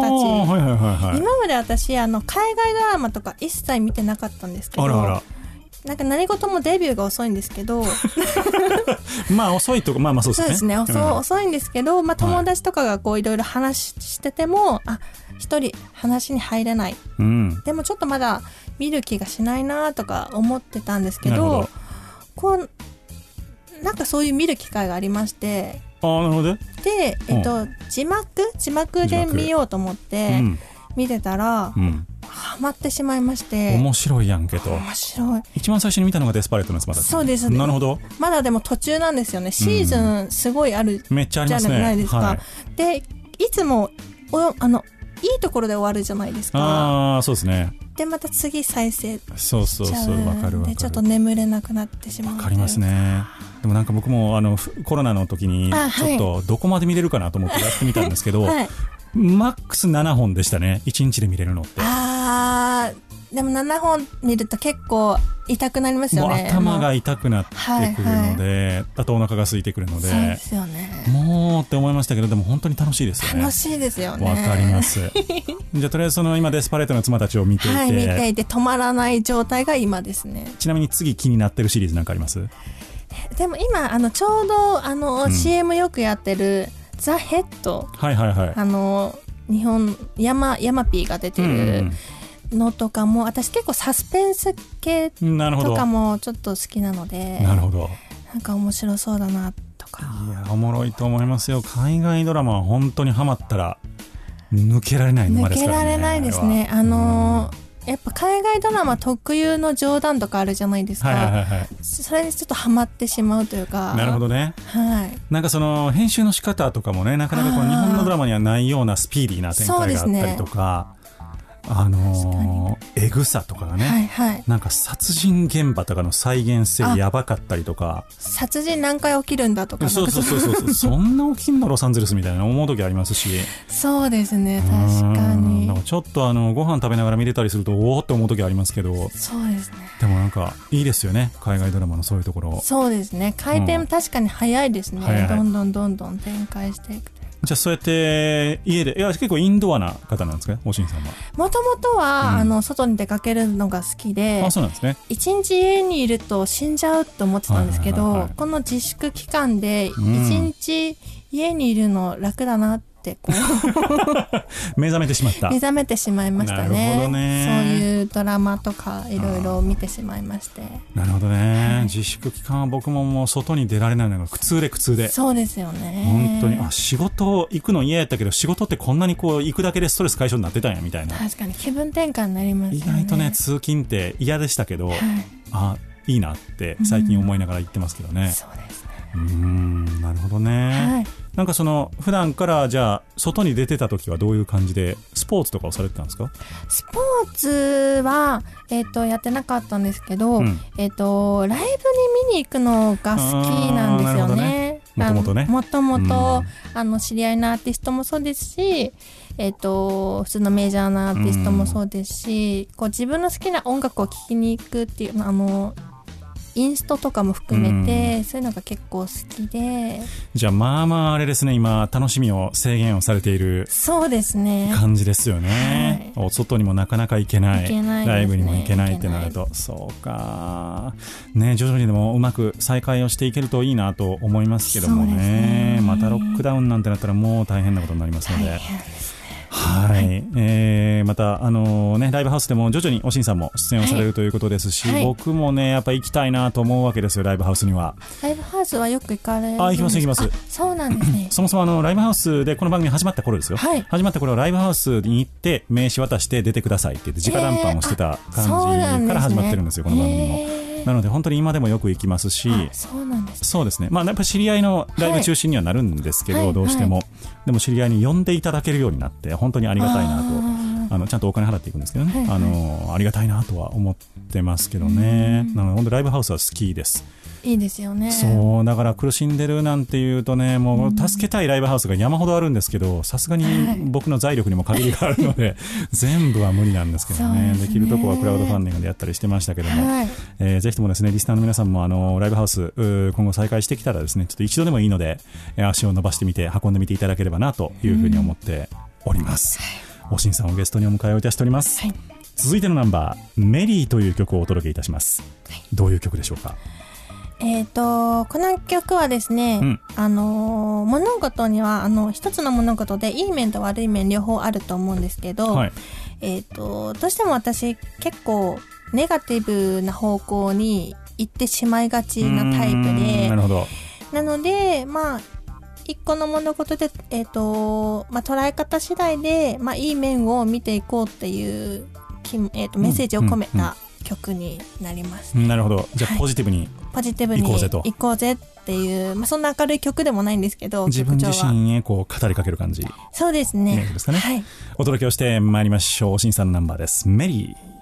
たち。はいはいはいはい。今まで私あの海外ドラマとか一切見てなかったんですけどあらあら。なんか何事もデビューが遅いんですけど。まあ遅いとかまあまあそうですね。そうですね、遅うん。遅いんですけど、まあ、友達とかがこういろいろ話してても、あ一人話に入れない。うん。でもちょっとまだ見る気がしないなとか思ってたんですけどこうなんかそういう見る機会がありましてああなるほど。ねで、えっと、字幕？字幕で見ようと思ってうん。見てたら、うん。ハマってしまいまして。面白いやんけと。面白い。一番最初に見たのがデスパレートの妻たちそうです。なるほど。まだでも途中なんですよね。シーズンすごいあるめっちゃありじゃますね。ないですか、はい。でいつもおあのいいところで終わるじゃないですか。ああそうですねでまた次再生しそうそうそうわかるわかる。でちょっと眠れなくなってしまうわかりますね。でもなんか僕もあのふコロナの時にあはい。ちょっとどこまで見れるかなと思ってやってみたんですけど、はい。マックス7本でしたね。1日で見れるのって。あーでも7本見ると結構痛くなりますよもうね頭がも痛くなってくるので、あとお腹が空いてくるのでうそうですよね。もうって思いましたけどでも本当に楽しいですよね。楽しいですよね。わかります。じゃあとりあえずその今デスパレートの妻たちを見ていて、はい見ていて止まらない状態が今ですね。ちなみに次気になってるシリーズなんかあります？でも今あのちょうどあの、うん。CM よくやってるザ・ヘッド。はいはいはい。あの日本ヤマヤマピーが出てるのとかも、私結構サスペンス系とかもちょっと好きなのでなるほど。なんか面白そうだなとか。いやおもろいと思いますよ。海外ドラマは本当にハマったら抜けられない沼抜ですからねけられないですね。あのーやっぱ海外ドラマ特有の冗談とかあるじゃないですか、はいはいはいはい。それにちょっとハマってしまうというか。なるほどね。はい。なんかその編集の仕方とかもねなかなかこうあー日本のドラマにはないようなスピーディーな展開があったりとかあのーエグさとかがね、はいはい。なんか殺人現場とかの再現性あ。やばかったりとか。殺人何回起きるんだとかそうそうそうそう。そんな起きんのロサンゼルスみたいな思う時ありますし。そうですね確かに。らちょっとあのご飯食べながら見れたりするとおおって思う時ありますけど。そうですね。でもなんかいいですよね海外ドラマのそういうところ。そうですね。回転うん。確かに早いですね、早い。どんどんどんどん展開していくじゃあそうやって家でいや結構インドアな方なんですか？おしんさんは。もともとは、うん。あの外に出かけるのが好きであそうなんですね。一日家にいると死んじゃうと思ってたんですけど、この自粛期間で一うん。日家にいるの楽だなってこう。目覚めてしまった。目覚めてしまいましたね。なるほどね。そういうドラマとかいろいろ見てしまいまして。なるほどね。自粛期間は僕ももう外に出られないのが苦痛で苦痛で。そうですよね。本当に。あ仕事行くの嫌やったけど仕事ってこんなにこう行くだけでストレス解消になってたんやみたいな。確かに気分転換になりますよね。意外とね通勤って嫌でしたけど、はい。あいいなって最近思いながら言ってますけどね。そうですねうーんなるほどね、はい。なんかその普段からじゃあ外に出てた時はどういう感じでスポーツとかをされてたんですか？スポーツは、えっとやってなかったんですけど、うん。えっとライブに見に行くのが好きなんですよね。あーなるほどね。もともとうん。あの知り合いのアーティストもそうですし、えっと普通のメジャーなアーティストもそうですし、こう自分の好きな音楽を聴きに行くっていうあのインストとかも含めて、そういうのが結構好きで。じゃあまあまああれですね。今楽しみを制限をされているそうですね。感じですよね、お外にもなかなか行けない。ね。ライブにも行けないってなると。そうか。ね徐々にでもうまく再開をしていけるといいなと思いますけどもね。ね。またロックダウンなんてなったらもう大変なことになりますので、はい、えー、また、あのね、ライブハウスでも徐々におしんさんも出演をされるということですし、はい。僕もね、やっぱ行きたいなと思うわけですよ、ライブハウスには。ライブハウスはよく行かれるあ行きます行きます。あそうなんですね。そもそもあの、ライブハウスでこの番組始まった頃ですよ。はい。始まった頃、ライブハウスに行って、名刺渡して出てくださいって言って、直談判をしてた感じから始まってるんですよ、この番組も。へーなので本当に今でもよく行きますしあそうなんですそうですね、まあ、やっぱり知り合いのライブ中心にはなるんですけど、はいどうしても、でも知り合いに呼んでいただけるようになって本当にありがたいなとああのちゃんとお金払っていくんですけどね、はいはい。あのありがたいなとは思ってますけどね、なので本当ライブハウスは好きです、いいですよね。そうだから苦しんでるなんていうとねもう助けたいライブハウスが山ほどあるんですけどさすがに僕の財力にも限りがあるので 全部は無理なんですけどね。ね。できるとこはクラウドファンディングでやったりしてましたけども、はい。えーぜひともですねリスナーの皆さんもあのライブハウス今後再開してきたらですねちょっと一度でもいいので、えー足を伸ばしてみて運んでみていただければなというふうに思っております。おしんさんをゲストにお迎えをいたしております。はい。続いてのナンバーメリーという曲をお届けいたします。どういう曲でしょうか？えっ、と、この曲はですね、うんあのー物事には、あの、一つの物事でいい面と悪い面両方あると思うんですけど、はい。えっ、と、どうしても私結構ネガティブな方向に行ってしまいがちなタイプでな、るほど。なので、まあ、一個の物事で、えっ、と、まあ、捉え方次第で、まあ、いい面を見ていこうっていう、きえっ、と、メッセージを込めうんうんた曲になります。なるほど。じゃあはいポジティブにポジティブに行こうぜと行こうぜっていう、まあ、そんな明るい曲でもないんですけど、自分自身へこう語りかける感じ。そうですねジですかねはい。お届けをしてまいりましょう。おしんさんのナンバーです。メリー。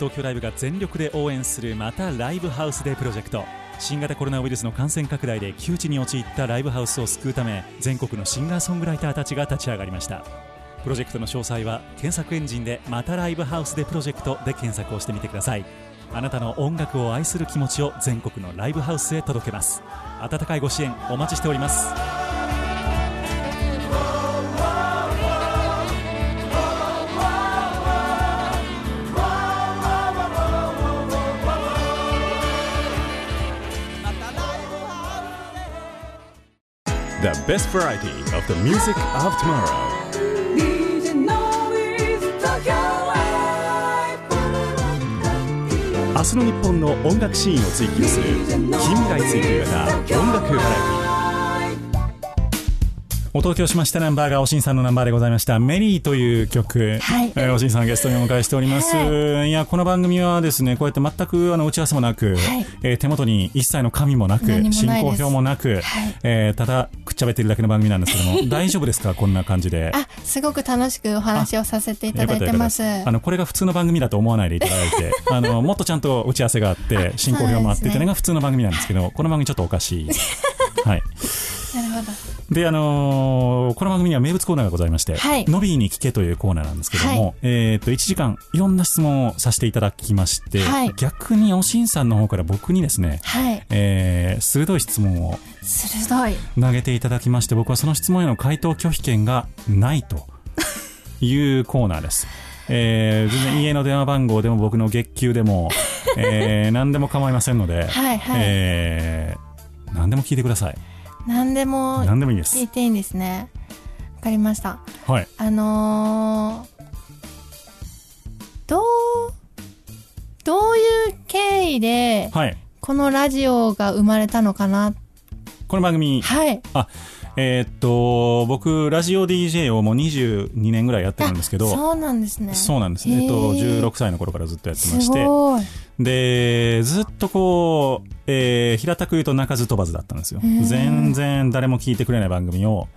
東京ライブが全力で応援するまたライブハウスデープロジェクト。新型コロナウイルスの感染拡大で窮地に陥ったライブハウスを救うため全国のシンガーソングライターたちが立ち上がりました。プロジェクトの詳細は検索エンジンでまたライブハウスでプロジェクトで検索をしてみてください。あなたの音楽を愛する気持ちを全国のライブハウスへ届けます。温かいご支援お待ちしております。The best variety of the music of tomorrow 明日の日本の音楽シーンを追求する近未来追求型音楽バラエティお届けをしましたナンバーがおしんさんのナンバーでございました「メリー」という曲、はい。えーおしんさんゲストにお迎えしております、、はい。やこの番組はですねこうやって全くあの打ち合わせもなく、はい。えー手元に一切の紙もなく進行表もなく、はい。えーただくっちゃべってるだけの番組なんですけども 大丈夫ですか？こんな感じで。あ、すごく楽しくお話をさせていただいてます。あのこれが普通の番組だと思わないでいただいて あのもっとちゃんと打ち合わせがあって進行表もあってっていうのが普通の番組なんですけどこの番組ちょっとおかしい。はい。で、あのーこの番組には名物コーナーがございまして、はいノビーに聞けというコーナーなんですけども、はいえっ、と、1時間いろんな質問をさせていただきまして、はい逆におしんさんの方から僕にですね、はい。えー鋭い質問を鋭い。投げていただきまして、僕はその質問への回答拒否権がないと いうコーナーです。えー全然家の電話番号でも僕の月給でも、えー何でも構いませんので、はいはい。えー何でも聞いてください。何でも何でもいいです聞い。ていいんですね。わかりました。はい。あのー、どう、どういう経緯で、はい。このラジオが生まれたのかな？この番組、はい。えーっと、僕、ラジオ DJ をもう22年ぐらいやってるんですけど、そうなんですね。そうなんです。へーえっと、16歳の頃からずっとやってますして。で、ずっとこう、えー平たく言うと鳴かず飛ばずだったんですよ。全然誰も聞いてくれない番組を、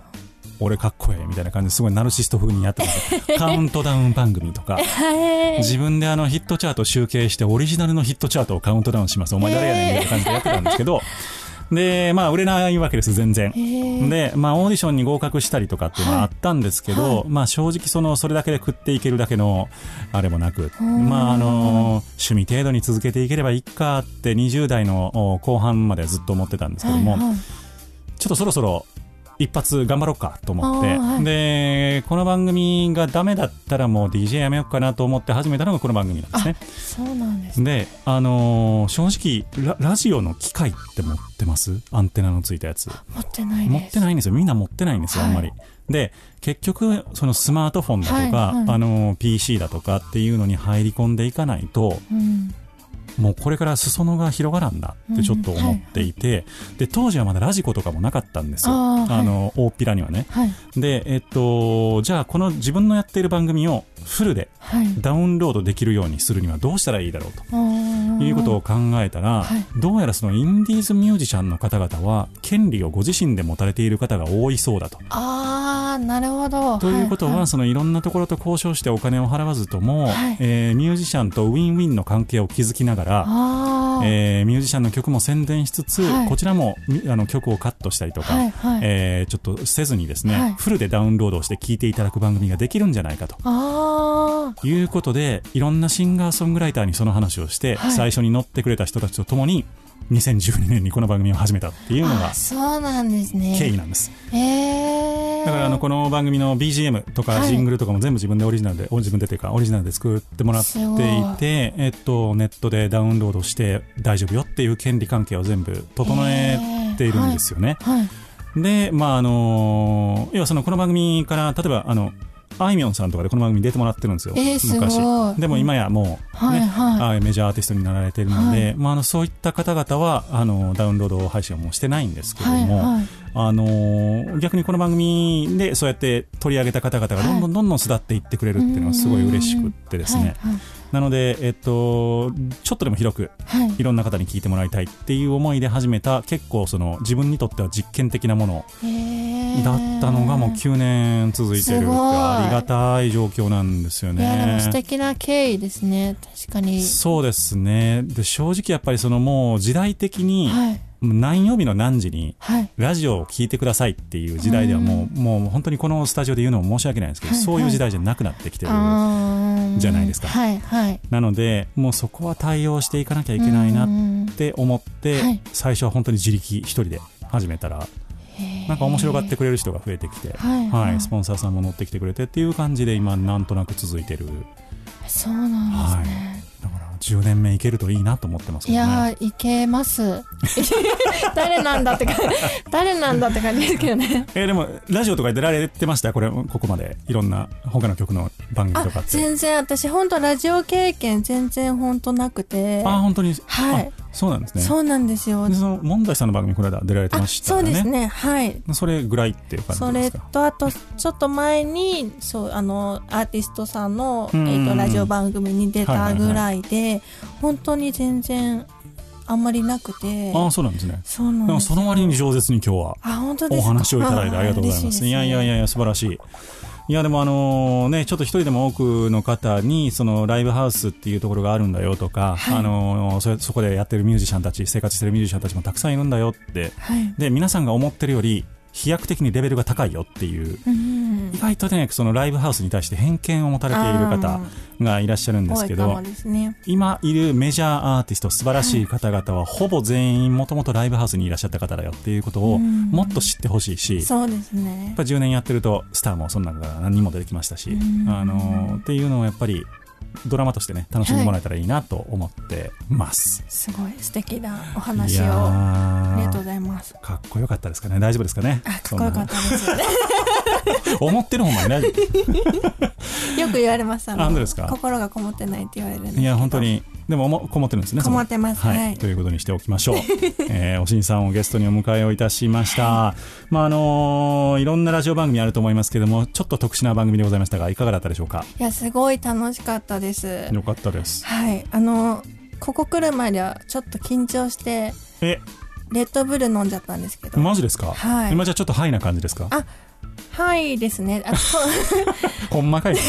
俺かっこええみたいな感じですごいナルシスト風にやってます。カウントダウン番組とか、はい。自分であのヒットチャート集計してオリジナルのヒットチャートをカウントダウンします。お前誰やねんみたいな感じでやってたんですけど、で、まあ売れないわけです、全然。で、まあオーディションに合格したりとかっていうのはあったんですけど、まあ正直その、それだけで食っていけるだけの、あれもなく、ん。まああの、趣味程度に続けていければいいかって20代のお後半までずっと思ってたんですけども、はいはい。ちょっとそろそろ一発頑張ろうかと思って、はいで、この番組がダメだったらもう DJ やめようかなと思って始めたのがこの番組なんですね。そうなんです。で、あのー正直ラ、ラジオの機械って持ってます？アンテナのついたやつ。持ってない。持ってないんですよ。みんな持ってないんですよ、はいあんまり。で、結局、そのスマートフォンだとか、はいはいあの、PC だとかっていうのに入り込んでいかないと、うん。もうこれから裾野が広がらんなってちょっと思っていて、で、当時はまだラジコとかもなかったんですよ。あの、大っぴらにはね。はい。で、えっと、じゃあこの自分のやっている番組をフルではい。ダウンロードできるようにするにはどうしたらいいだろうと。ということを考えたら、はいどうやらそのインディーズミュージシャンの方々は権利をご自身で持たれている方が多いそうだと。あー、なるほど。ということは、いそのいろんなところと交渉してお金を払わずとも、はい。えーミュージシャンとウィンウィンの関係を築きながら。えーミュージシャンの曲も宣伝しつつ、はい。こちらもみあの曲をカットしたりとか、はいはい。えーちょっとせずにですね、はい。フルでダウンロードをして聴いていただく番組ができるんじゃないかと。いうことで、いろんなシンガーソングライターにその話をして、はい。最初に乗ってくれた人たちと共に、2012年にこの番組を始めたっていうのがあ、そうなんですね。経緯なんです。えー。だからあのこの番組の BGM とかはいジングルとかも全部自分でオリジナルで、自分でというかオリジナルで作ってもらっていいて、えっと、ネットでダウンロードして大丈夫よっていう権利関係を全部整えているんですよね。はい。で、まああの要はそのこの番組から、例えばあの、あいみょんさんとかでこの番組に出てもらってるんですよ。えー昔。でも今やもう、ね、はいはい。あメジャーアーティストになられているので、はいまあ、あのそういった方々はあのダウンロード配信をもうしてないんですけれども、はいはい。あのー逆にこの番組でそうやって取り上げた方々がどんどんどんどん巣立っていってくれるっていうのはすごい嬉しくってですね、はいなので、えっと、ちょっとでも広くはい。はいいろんな方に聞いてもらいたいっていう思いで始めた結構その自分にとっては実験的なものえだったのがもう9年続いてるっありがたい状況なんですよね素。敵な経緯ですね確かにそうですね。で、正直やっぱりそのもう時代的にはい何曜日の何時にはい。ラジオを聞いてくださいっていう時代ではもう、もう本当にこのスタジオで言うのも申し訳ないんですけど、はいそういう時代じゃなくなってきてる。じゃないですか。はいはい。なので、もうそこは対応していかなきゃいけないなっうんて思って、はい。最初は本当に自力一人で始めたら、なんか面白がってくれる人が増えてきて、はいは、はいいスポンサーさんも乗ってきてくれてっていう感じで今なんとなく続いてる。そうなんですね、だから10年目いけるといいなと思ってますね。やーいけます。誰なんだってか誰なんだって感じですけどね。えーでもラジオとか出られてました？これここまで。いろんな他の曲の番組あとかって。全然私本当ラジオ経験全然本当なくてあ本当にはいあそうなんですね。そうなんですよ。でその問題さんの番組この間出られてあましたね。うですね。はい。それぐらいっていう感それじですか？とあとちょっと前にそうあのアーティストさんの、うんえー、とラジオ番組に出たぐらいで、本当に全然あんまりなくて。あそうなんですね。そうなんでもその割に上手に今日はあ本当ですか？お話をいただいてありがとうございます。いやいやいやいや、素晴らしい。いや、でもあのね、ちょっと一人でも多くの方に、そのライブハウスっていうところがあるんだよとか、はいあのそれそこでやってるミュージシャンたち、生活してるミュージシャンたちもたくさんいるんだよって。はいで、皆さんが思ってるより、飛躍的にレベルが高いよっていう、うん意外とね、そのライブハウスに対して偏見を持たれている方がいらっしゃるんですけどね。今いるメジャーアーティスト、素晴らしい方々は、ほぼ全員もともとライブハウスにいらっしゃった方だよっていうことを、うん。もっと知ってほしいし、そうですね。やっぱ10年やってるとスターもそんなのが何人も出てきましたし、うん。あのーっていうのをやっぱりドラマとしてね楽しんでもらえたらいいなと思ってます、すごい素敵なおい、話を。やありがとうーございます。かっこよかったですかね。大丈夫ですかね？あかっこよかったです。ねそんな 思ってるほんまに大丈よく言われますあのですか？心がこもってないって言われるいや本当にでもおもこもってるんですねこもってますはい、はい。ということにしておきましょう、えーおしんさんをゲストにお迎えをいたしました、まああのーいろんなラジオ番組あると思いますけどもちょっと特殊な番組でございましたがいかがだったでしょうか？いやすごい楽しかったです。よかったです。はい。あのここ来る前ではちょっと緊張してえ？レッドブル飲んじゃったんですけど。マジですか、はい。今じゃちょっとハイな感じですか？あはいですね。あそう ほんまかい。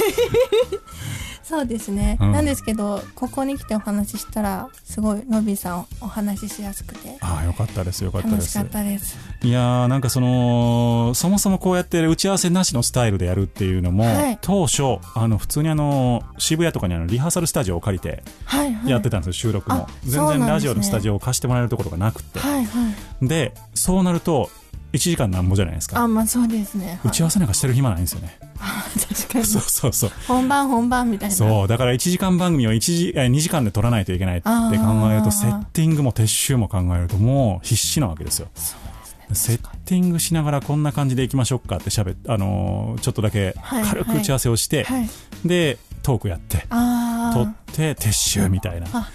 そうですね、うん。なんですけどここに来てお話ししたらすごいのびさんお話ししやすくて。ああよかったですよかったです。楽しかったです。いやーなんかそのそもそもこうやって打ち合わせなしのスタイルでやるっていうのも、はい。当初あの普通にあの渋谷とかにあのリハーサルスタジオを借りてはいはい。やってたんですよ、収録も。あ全そうなんですね。然ラジオのスタジオを貸してもらえるところがなくて、はいはい。でそうなると1時間なんぼじゃないですか。あまあそうですね、はい。打ち合わせなんかしてる暇ないんですよね、確かに。そうそうそう。本番本番みたいな。そうだから1時間番組を1時え2時間で撮らないといけないって考えるとセッティングも撤収も考えるともう必死なわけですよ。セッティングしながらこんな感じでいきましょうかってしゃべあのーちょっとだけはい軽く打ち合わせをして、はい。でトークやって撮って撤収みたいなあ。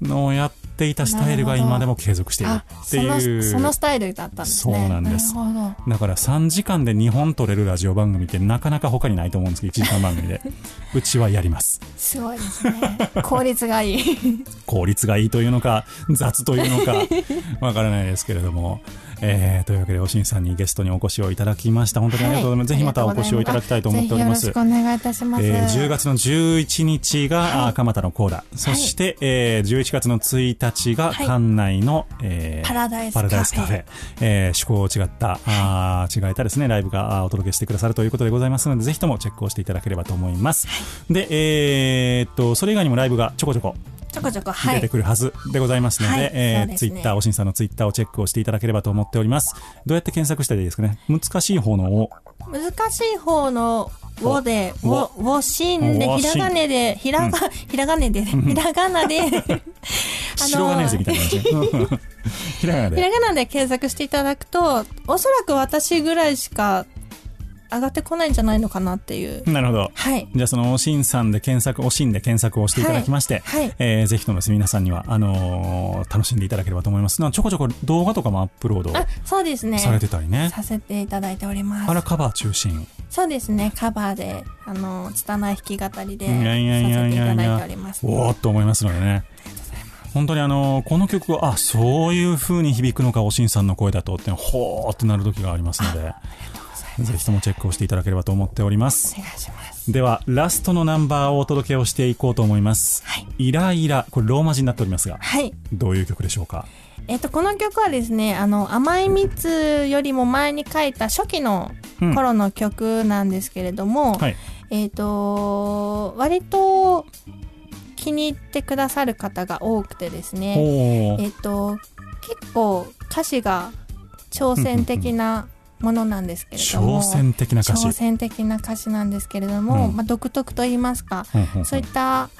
のをやっていたスタイルが今でも継続しているあっていそのうそのスタイルだったんですね。そうなんです。だから3時間で2本撮れるラジオ番組ってなかなか他にないと思うんですけど1時間番組で。うちはやります。すごいですね。効率がいい。効率がいいというのか雑というのかわからないですけれども、えーというわけでおしんさんにゲストにお越しをいただきました。本当にありがとうございます、はい。ぜひまたお越しをいただきたいと思っております。よろしくお願いいたします、えー10月の11日が、はい。あ蒲田のコーラ、そして、えー11月の1日がはい。館内の、えーパラダイスカフェ、えー趣向を違った、あー違えたですね、ライブがお届けしてくださるということでございますので、ぜひともチェックをしていただければと思います。で、えーっと、それ以外にもライブがちょこちょこちょこちょこはい。出てくるはずでございますので、はい。えーね。ツイッター、おしんさんのツイッターをチェックをしていただければと思っております。どうやって検索したらいいですかね？難しい方のを、難しい方の「を」で「おを」「をしん」でおひらがねでひらが、ひらがねでひらがなで。白金瀬みたいな感じ。ひらがなで。ひらがなで検索していただくとおそらく私ぐらいしか上がってこないんじゃないのかなっていう。なるほど。はい。じゃあそのおしんさんで検索、おしんで検索をしていただきまして、はい。はい。えーぜひともですね皆さんには、あのー楽しんでいただければと思います。なちょこちょこ動画とかもアップロードあそうですね。されてたりね。させていただいております。あら、カバー中心。そうですねカバーであの拙い弾き語りでさいやいやいやせていただいていやいやおります。おーっと思いますのでね。本当にあのこの曲はあそういう風に響くのかおしんさんの声だとってほーってなる時がありますのでぜひともチェックをしていただければと思っております。お願いします。ではラストのナンバーをお届けをしていこうと思います、はい。イライラこれローマ字になっておりますがはい。どういう曲でしょうか？えっとこの曲はですねあの甘い蜜よりも前に書いた初期の頃の曲なんですけれども、はい。えっ、と割と気に入ってくださる方が多くてですねえっ、と結構歌詞が挑戦的なものなんですけれども挑戦的な歌詞。挑戦的な歌詞なんですけれども、うん。まあ、独特と言いますか、うんそういった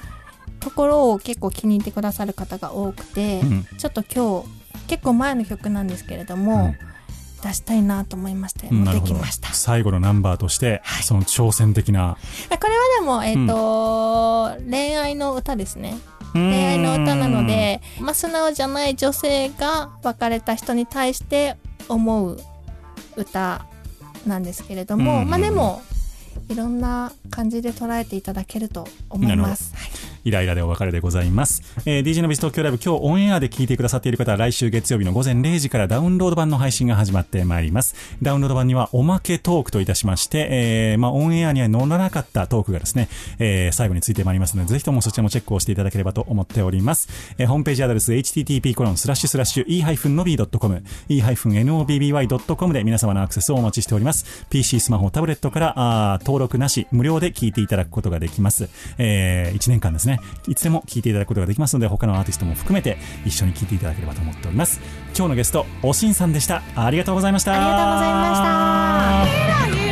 ところを結構気に入ってくださる方が多くて、うん。ちょっと今日結構前の曲なんですけれども、出したいなと思いまして持ってうん。なるほどきました。最後のナンバーとして、はい。その挑戦的な。これはでも、えっ、と、恋愛の歌ですね。恋愛の歌なので、まあ、素直じゃない女性が別れた人に対して思う歌なんですけれども、うんまあでも、いろんな感じで捉えていただけると思います。はいイライラでお別れでございます。えー DJ のビス東京ライブ今日オンエアで聞いてくださっている方は来週月曜日の午前0時からダウンロード版の配信が始まってまいります。ダウンロード版にはおまけトークといたしまして、えーまあオンエアには乗らなかったトークがですね、えー最後についてまいりますので、ぜひともそちらもチェックをしていただければと思っております。えーホームページアドレス http コロンスラッシュスラッシュ e-nobby.com e-nobby.com で皆様のアクセスをお待ちしております。PC、スマホ、タブレットからあー登録なし、無料で聞いていただくことができます。え1年間ですね、いつでも聞いていただくことができますので、他のアーティストも含めて一緒に聞いていただければと思っております。今日のゲスト、おしんさんでした。ありがとうございました。ありがとうございました。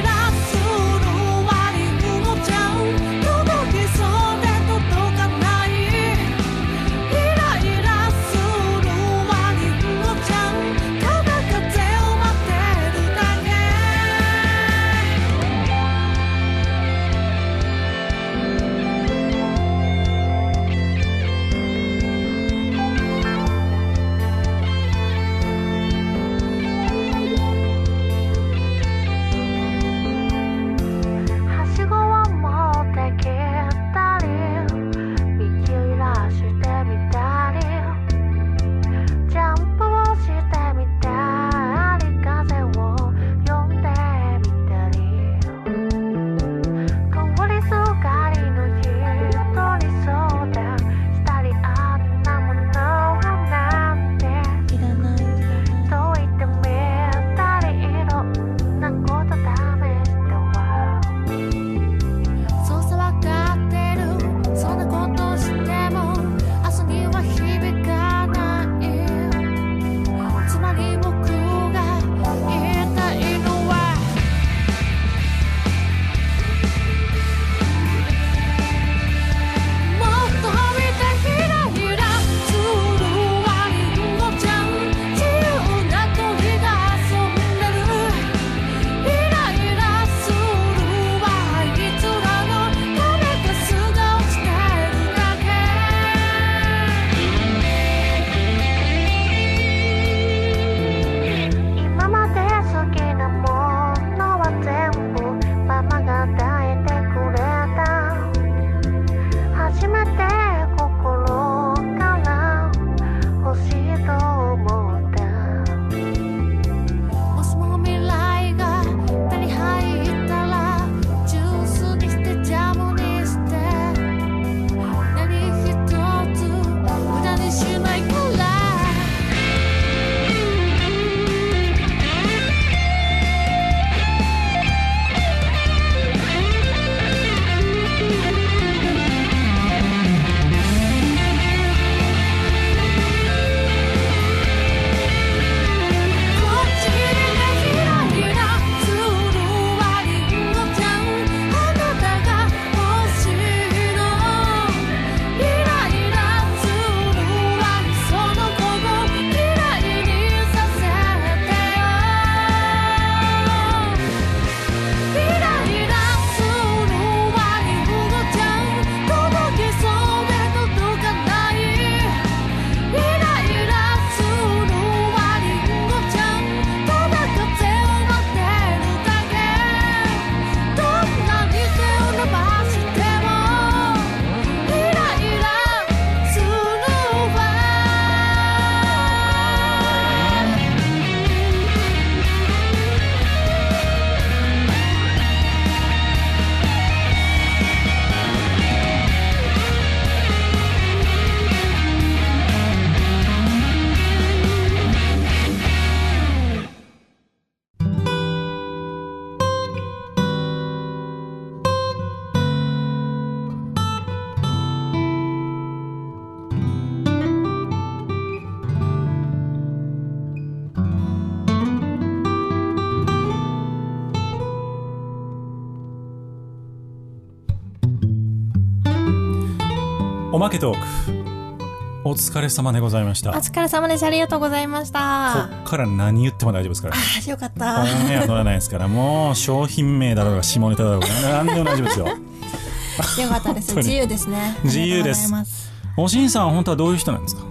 まけトークお疲れ様でございましたお疲れ様です。ありがとうございました。こっから何言っても大丈夫ですからあ、よかっオた。ンエア乗らないですからもう商品名だろうが下ネタだろうが何でも大丈夫ですよ よかったです。本当に自由ですね。自由ですありがとうございますおしんさんは本当はどういう人なんですか？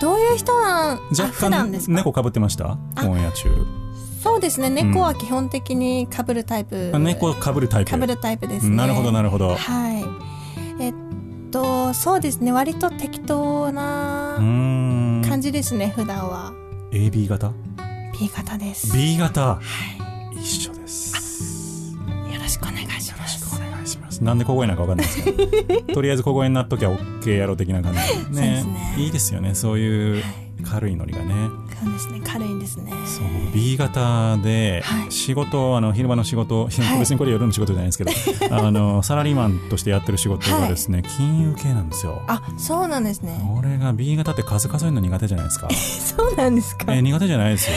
どういう人なん、あ若普段干ですか？猫かぶってました？あオンエア中そうですね。猫は基本的に被るタイプ。猫かぶるタイプ被るタイプですね。なるほどなるほどはい。と、そうですね。割と適当なん。感じですね、普段は。AB 型？B 型です。B 型。一緒です。よろしくお願いします。お願いします。なんで小声なんかわかんないですけど とりあえず小声になっときゃ OK やろう的な感じでそうですね。いいですよね。そういう軽いノリがねそうですね。軽いですね。そう B 型ではい仕事あの昼間の仕事、はい別にこれ夜の仕事じゃないですけど あのサラリーマンとしてやってる仕事がですね、金融系なんですよあ、そうなんですね。これが B 型って数数えるの苦手じゃないですかそうなんですか？え苦手じゃないです？よ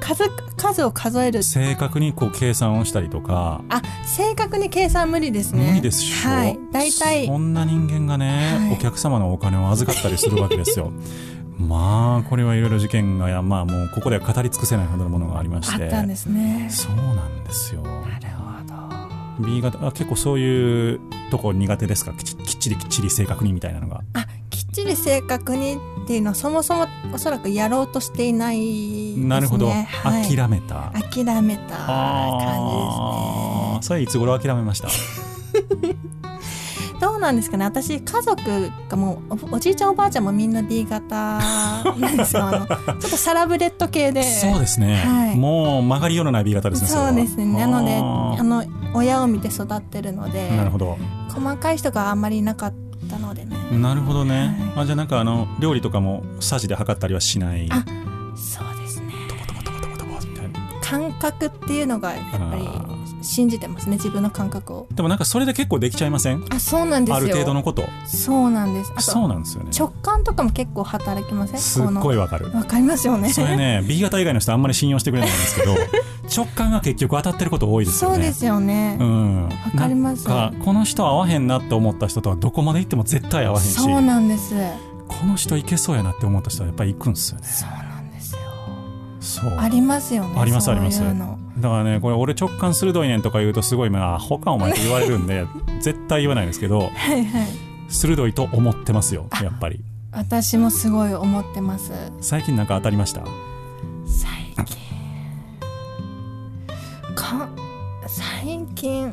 数、数を数える。正確にこう計算をしたりとかあ、正確に計算無理ですね。無理ですしょはい。大体そ、んな人間がね、はいお客様のお金を預かったりするわけですよ まあこれはいろいろ事件がやまあもうここでは語り尽くせないほどのものがありまあしてったんですね。そうなんですよなるほど。B 型あ結構そういうとこ苦手ですか？きちきっちりきっちり正確にみたいなのがあ、きっちり正確にっていうのはそもそもおそらくやろうとしていないですね。なるほど、はい、諦めた諦めたあ感ーそれいつ頃諦めました？じですね。どうなんですかね。私家族がもうおおじいちゃんおばあちゃんもみんな B 型なんですよ。あのちょっとサラブレッド系で。そうですね、はい。もう曲がりようのない B 型ですねそうですね。なので、ああの、親を見て育ってるので、ーなるほど。細かい人があんまりいなかったのでね。なるほどね、はあじゃあなんかあの料理とかもさじで測ったりはしない？あそうですね。感覚っていうのがやっぱりあ信じてますね自分の感覚を。でもなんかそれで結構できちゃいません？あそうなんですよ。ある程度のこと。そうなんです。あそうとなんですよね。直感とかも結構働きません？すっごいわわかる。わかりますよね。それね B 型以外の人あんまり信用してくれないんですけど 直感が結局当たってること多いですよね。そうですよね、うん、わかります。かこの人合わへんなって思った人とはどこまで行っても絶対合わへんし。そうなんです。この人いけそうやなって思った人はやっぱり行くんですよね。そうなんありますよねありますあります。の。だからねこれ俺直感鋭いねんとか言うとすごいまあアホかお前って言われるんで 絶対言わないですけどはいはい。鋭いと思ってますよやっぱり。私もすごい思ってます。最近なんか当たりました？最近。か最近。あ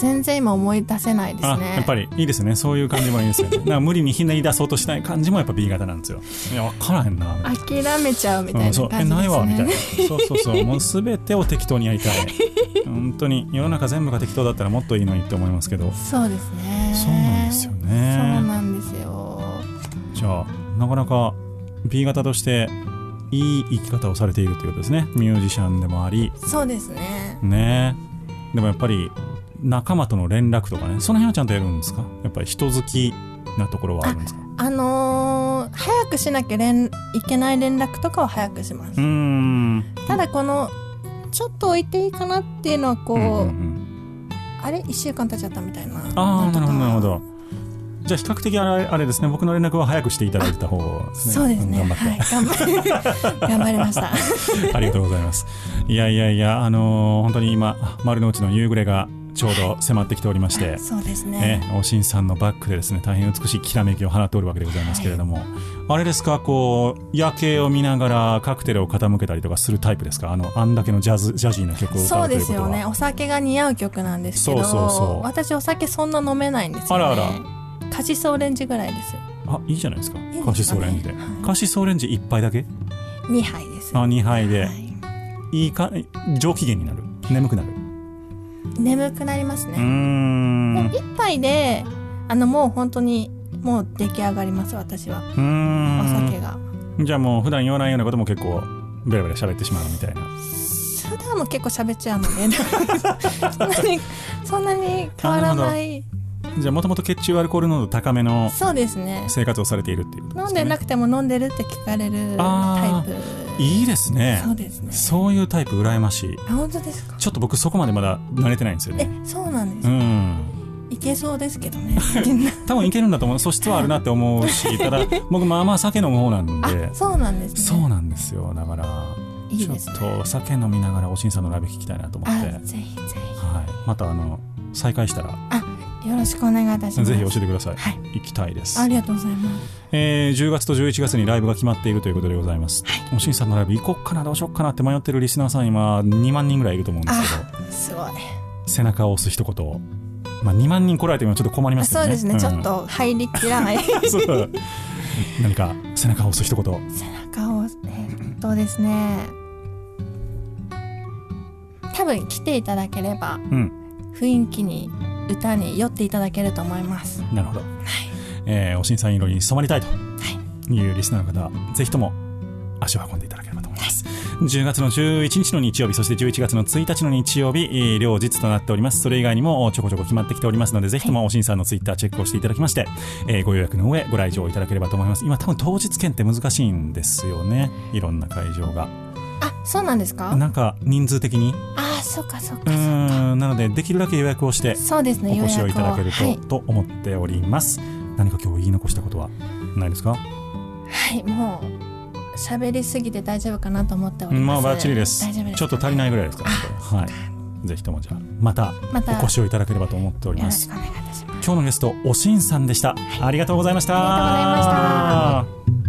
全然今思い出せないですあねやっぱりいいですね。そういう感じもいいですよね。だから無理にひねり出そうとしない感じもやっぱ B 型なんですよ。いや分からへんな。諦めちゃうみたいうん、そう。えな感じですないわみたいな。ねそうそうそう。もう全てを適当にやりたい。本当に世の中全部が適当だったらもっといいのにって思いますけど。そうですね。そうなんですよね。そうなんですよ。じゃあなかなか B 型としていい生き方をされているということですね。ミュージシャンでもあり。そうですね。ね。でもやっぱり仲間との連絡とかねその辺はちゃんとやるんですか？やっぱり人好きなところはあるんですか？あのー早くしなきゃ連いけない連絡とかは早くします、ただこのちょっと置いていいかなっていうのはこう、うんうんうん。あれ？1週間経っちゃったみたいな。ああなるほどなるほど。じゃあ比較的あれあれですね僕の連絡は早くしていただいた方ですねそうですね。ん頑張って、はい。頑張 頑張りました。ありがとうございます。いやいやいや、あのー本当に今、丸の内の夕暮れがちょうど迫ってきておりまして、そうですね。ね、おしんさんのバックでですね、大変美しいきらめきを放っておるわけでございますけれども、あれですか、こう、夜景を見ながらカクテルを傾けたりとかするタイプですか？あの、あんだけのジャズ、ジャジーな曲を歌そううということは。ですよね。お酒が似合う曲なんですけどそうそうそう。私お酒そんな飲めないんですよ、ね、あらあら。カシスオレンジぐらいです。あ、いいじゃないですか。カシスオレンジで。カシスオレンジ1杯だけ？2杯です。あ、2杯で。は。い。いいか、上機嫌になる？眠くなる？眠くなります。ね。もうん。一杯であのもう本当にもう出来上がります私は。お酒が。じゃあもう普段言わないようなことも結構ベラベラ喋ってしまうみたいな。普段も結構喋っちゃうので。そんなにそんなに変わらない。じゃあもともと血中アルコール濃度高めのそうですね。生活をされているっていうね。飲んでなくても飲んでるって聞かれるタイプいいですね。そうですね。そういうタイプ羨ましい。あ本当ですか？ちょっと僕そこまでまだ慣れてないんですよえね。そうなんですか、うん。いけそうですけどね。多分いけるんだと思う。素質はあるなって思うしただ 僕まあまあ酒飲む方なんで。あそうなんですね。そうなんですよだから。いいですね。ちょっと酒飲みながらおしんさんのライブ聞きたいなと思って、はい、あぜひ。ぜまたあの再開したらひよろしくお願いいたします。ぜひ教えてください、はい。行きたいです。ありがとうございます。えー10月と11月にライブが決まっているということでございます、おしんさんのライブ行こっかなどうしよっかなって迷ってるリスナーさん今2万人ぐらいいると思うんですけど。すごい。背中を押す一言。まあ2万人来られてもちょっと困りますね。そうですね、ん。ちょっと入りきらない。何か背中を押す一言。背中をえーっとですね。多分来ていただければうん。雰囲気に歌に酔っていただけると思います。なるほど、えーおしんさん色に染まりたいとい。うリスナーの方、ぜひとも足を運んでいただければと思います、10月の11日の日曜日そして11月の1日の日曜日、えー両日となっております。それ以外にもちょこちょこ決まってきておりますのでぜひともおしんさんのツイッターチェックをしていただきまして、えーご予約の上ご来場いただければと思います。今多分当日券って難しいんですよね。いろんな会場があそうなんですか？なんか人数的に？あそっかそっうかそっか。ーんなのでできるだけ予約をしてそうですねお越しをいただけると、予約をと思っております。何か今日言い残したことは？ないですか？はい、はい、もう喋りすぎて大丈夫かなと思っております。まあバッチリです。大丈夫です。ちょっと足りないぐらいですか？ら、はい、ぜひともじゃあまたお越しをいただければと思っております。よろしくお願いいたします。今日のゲストおしんさんでした、ありがとうございました。ありがとうございました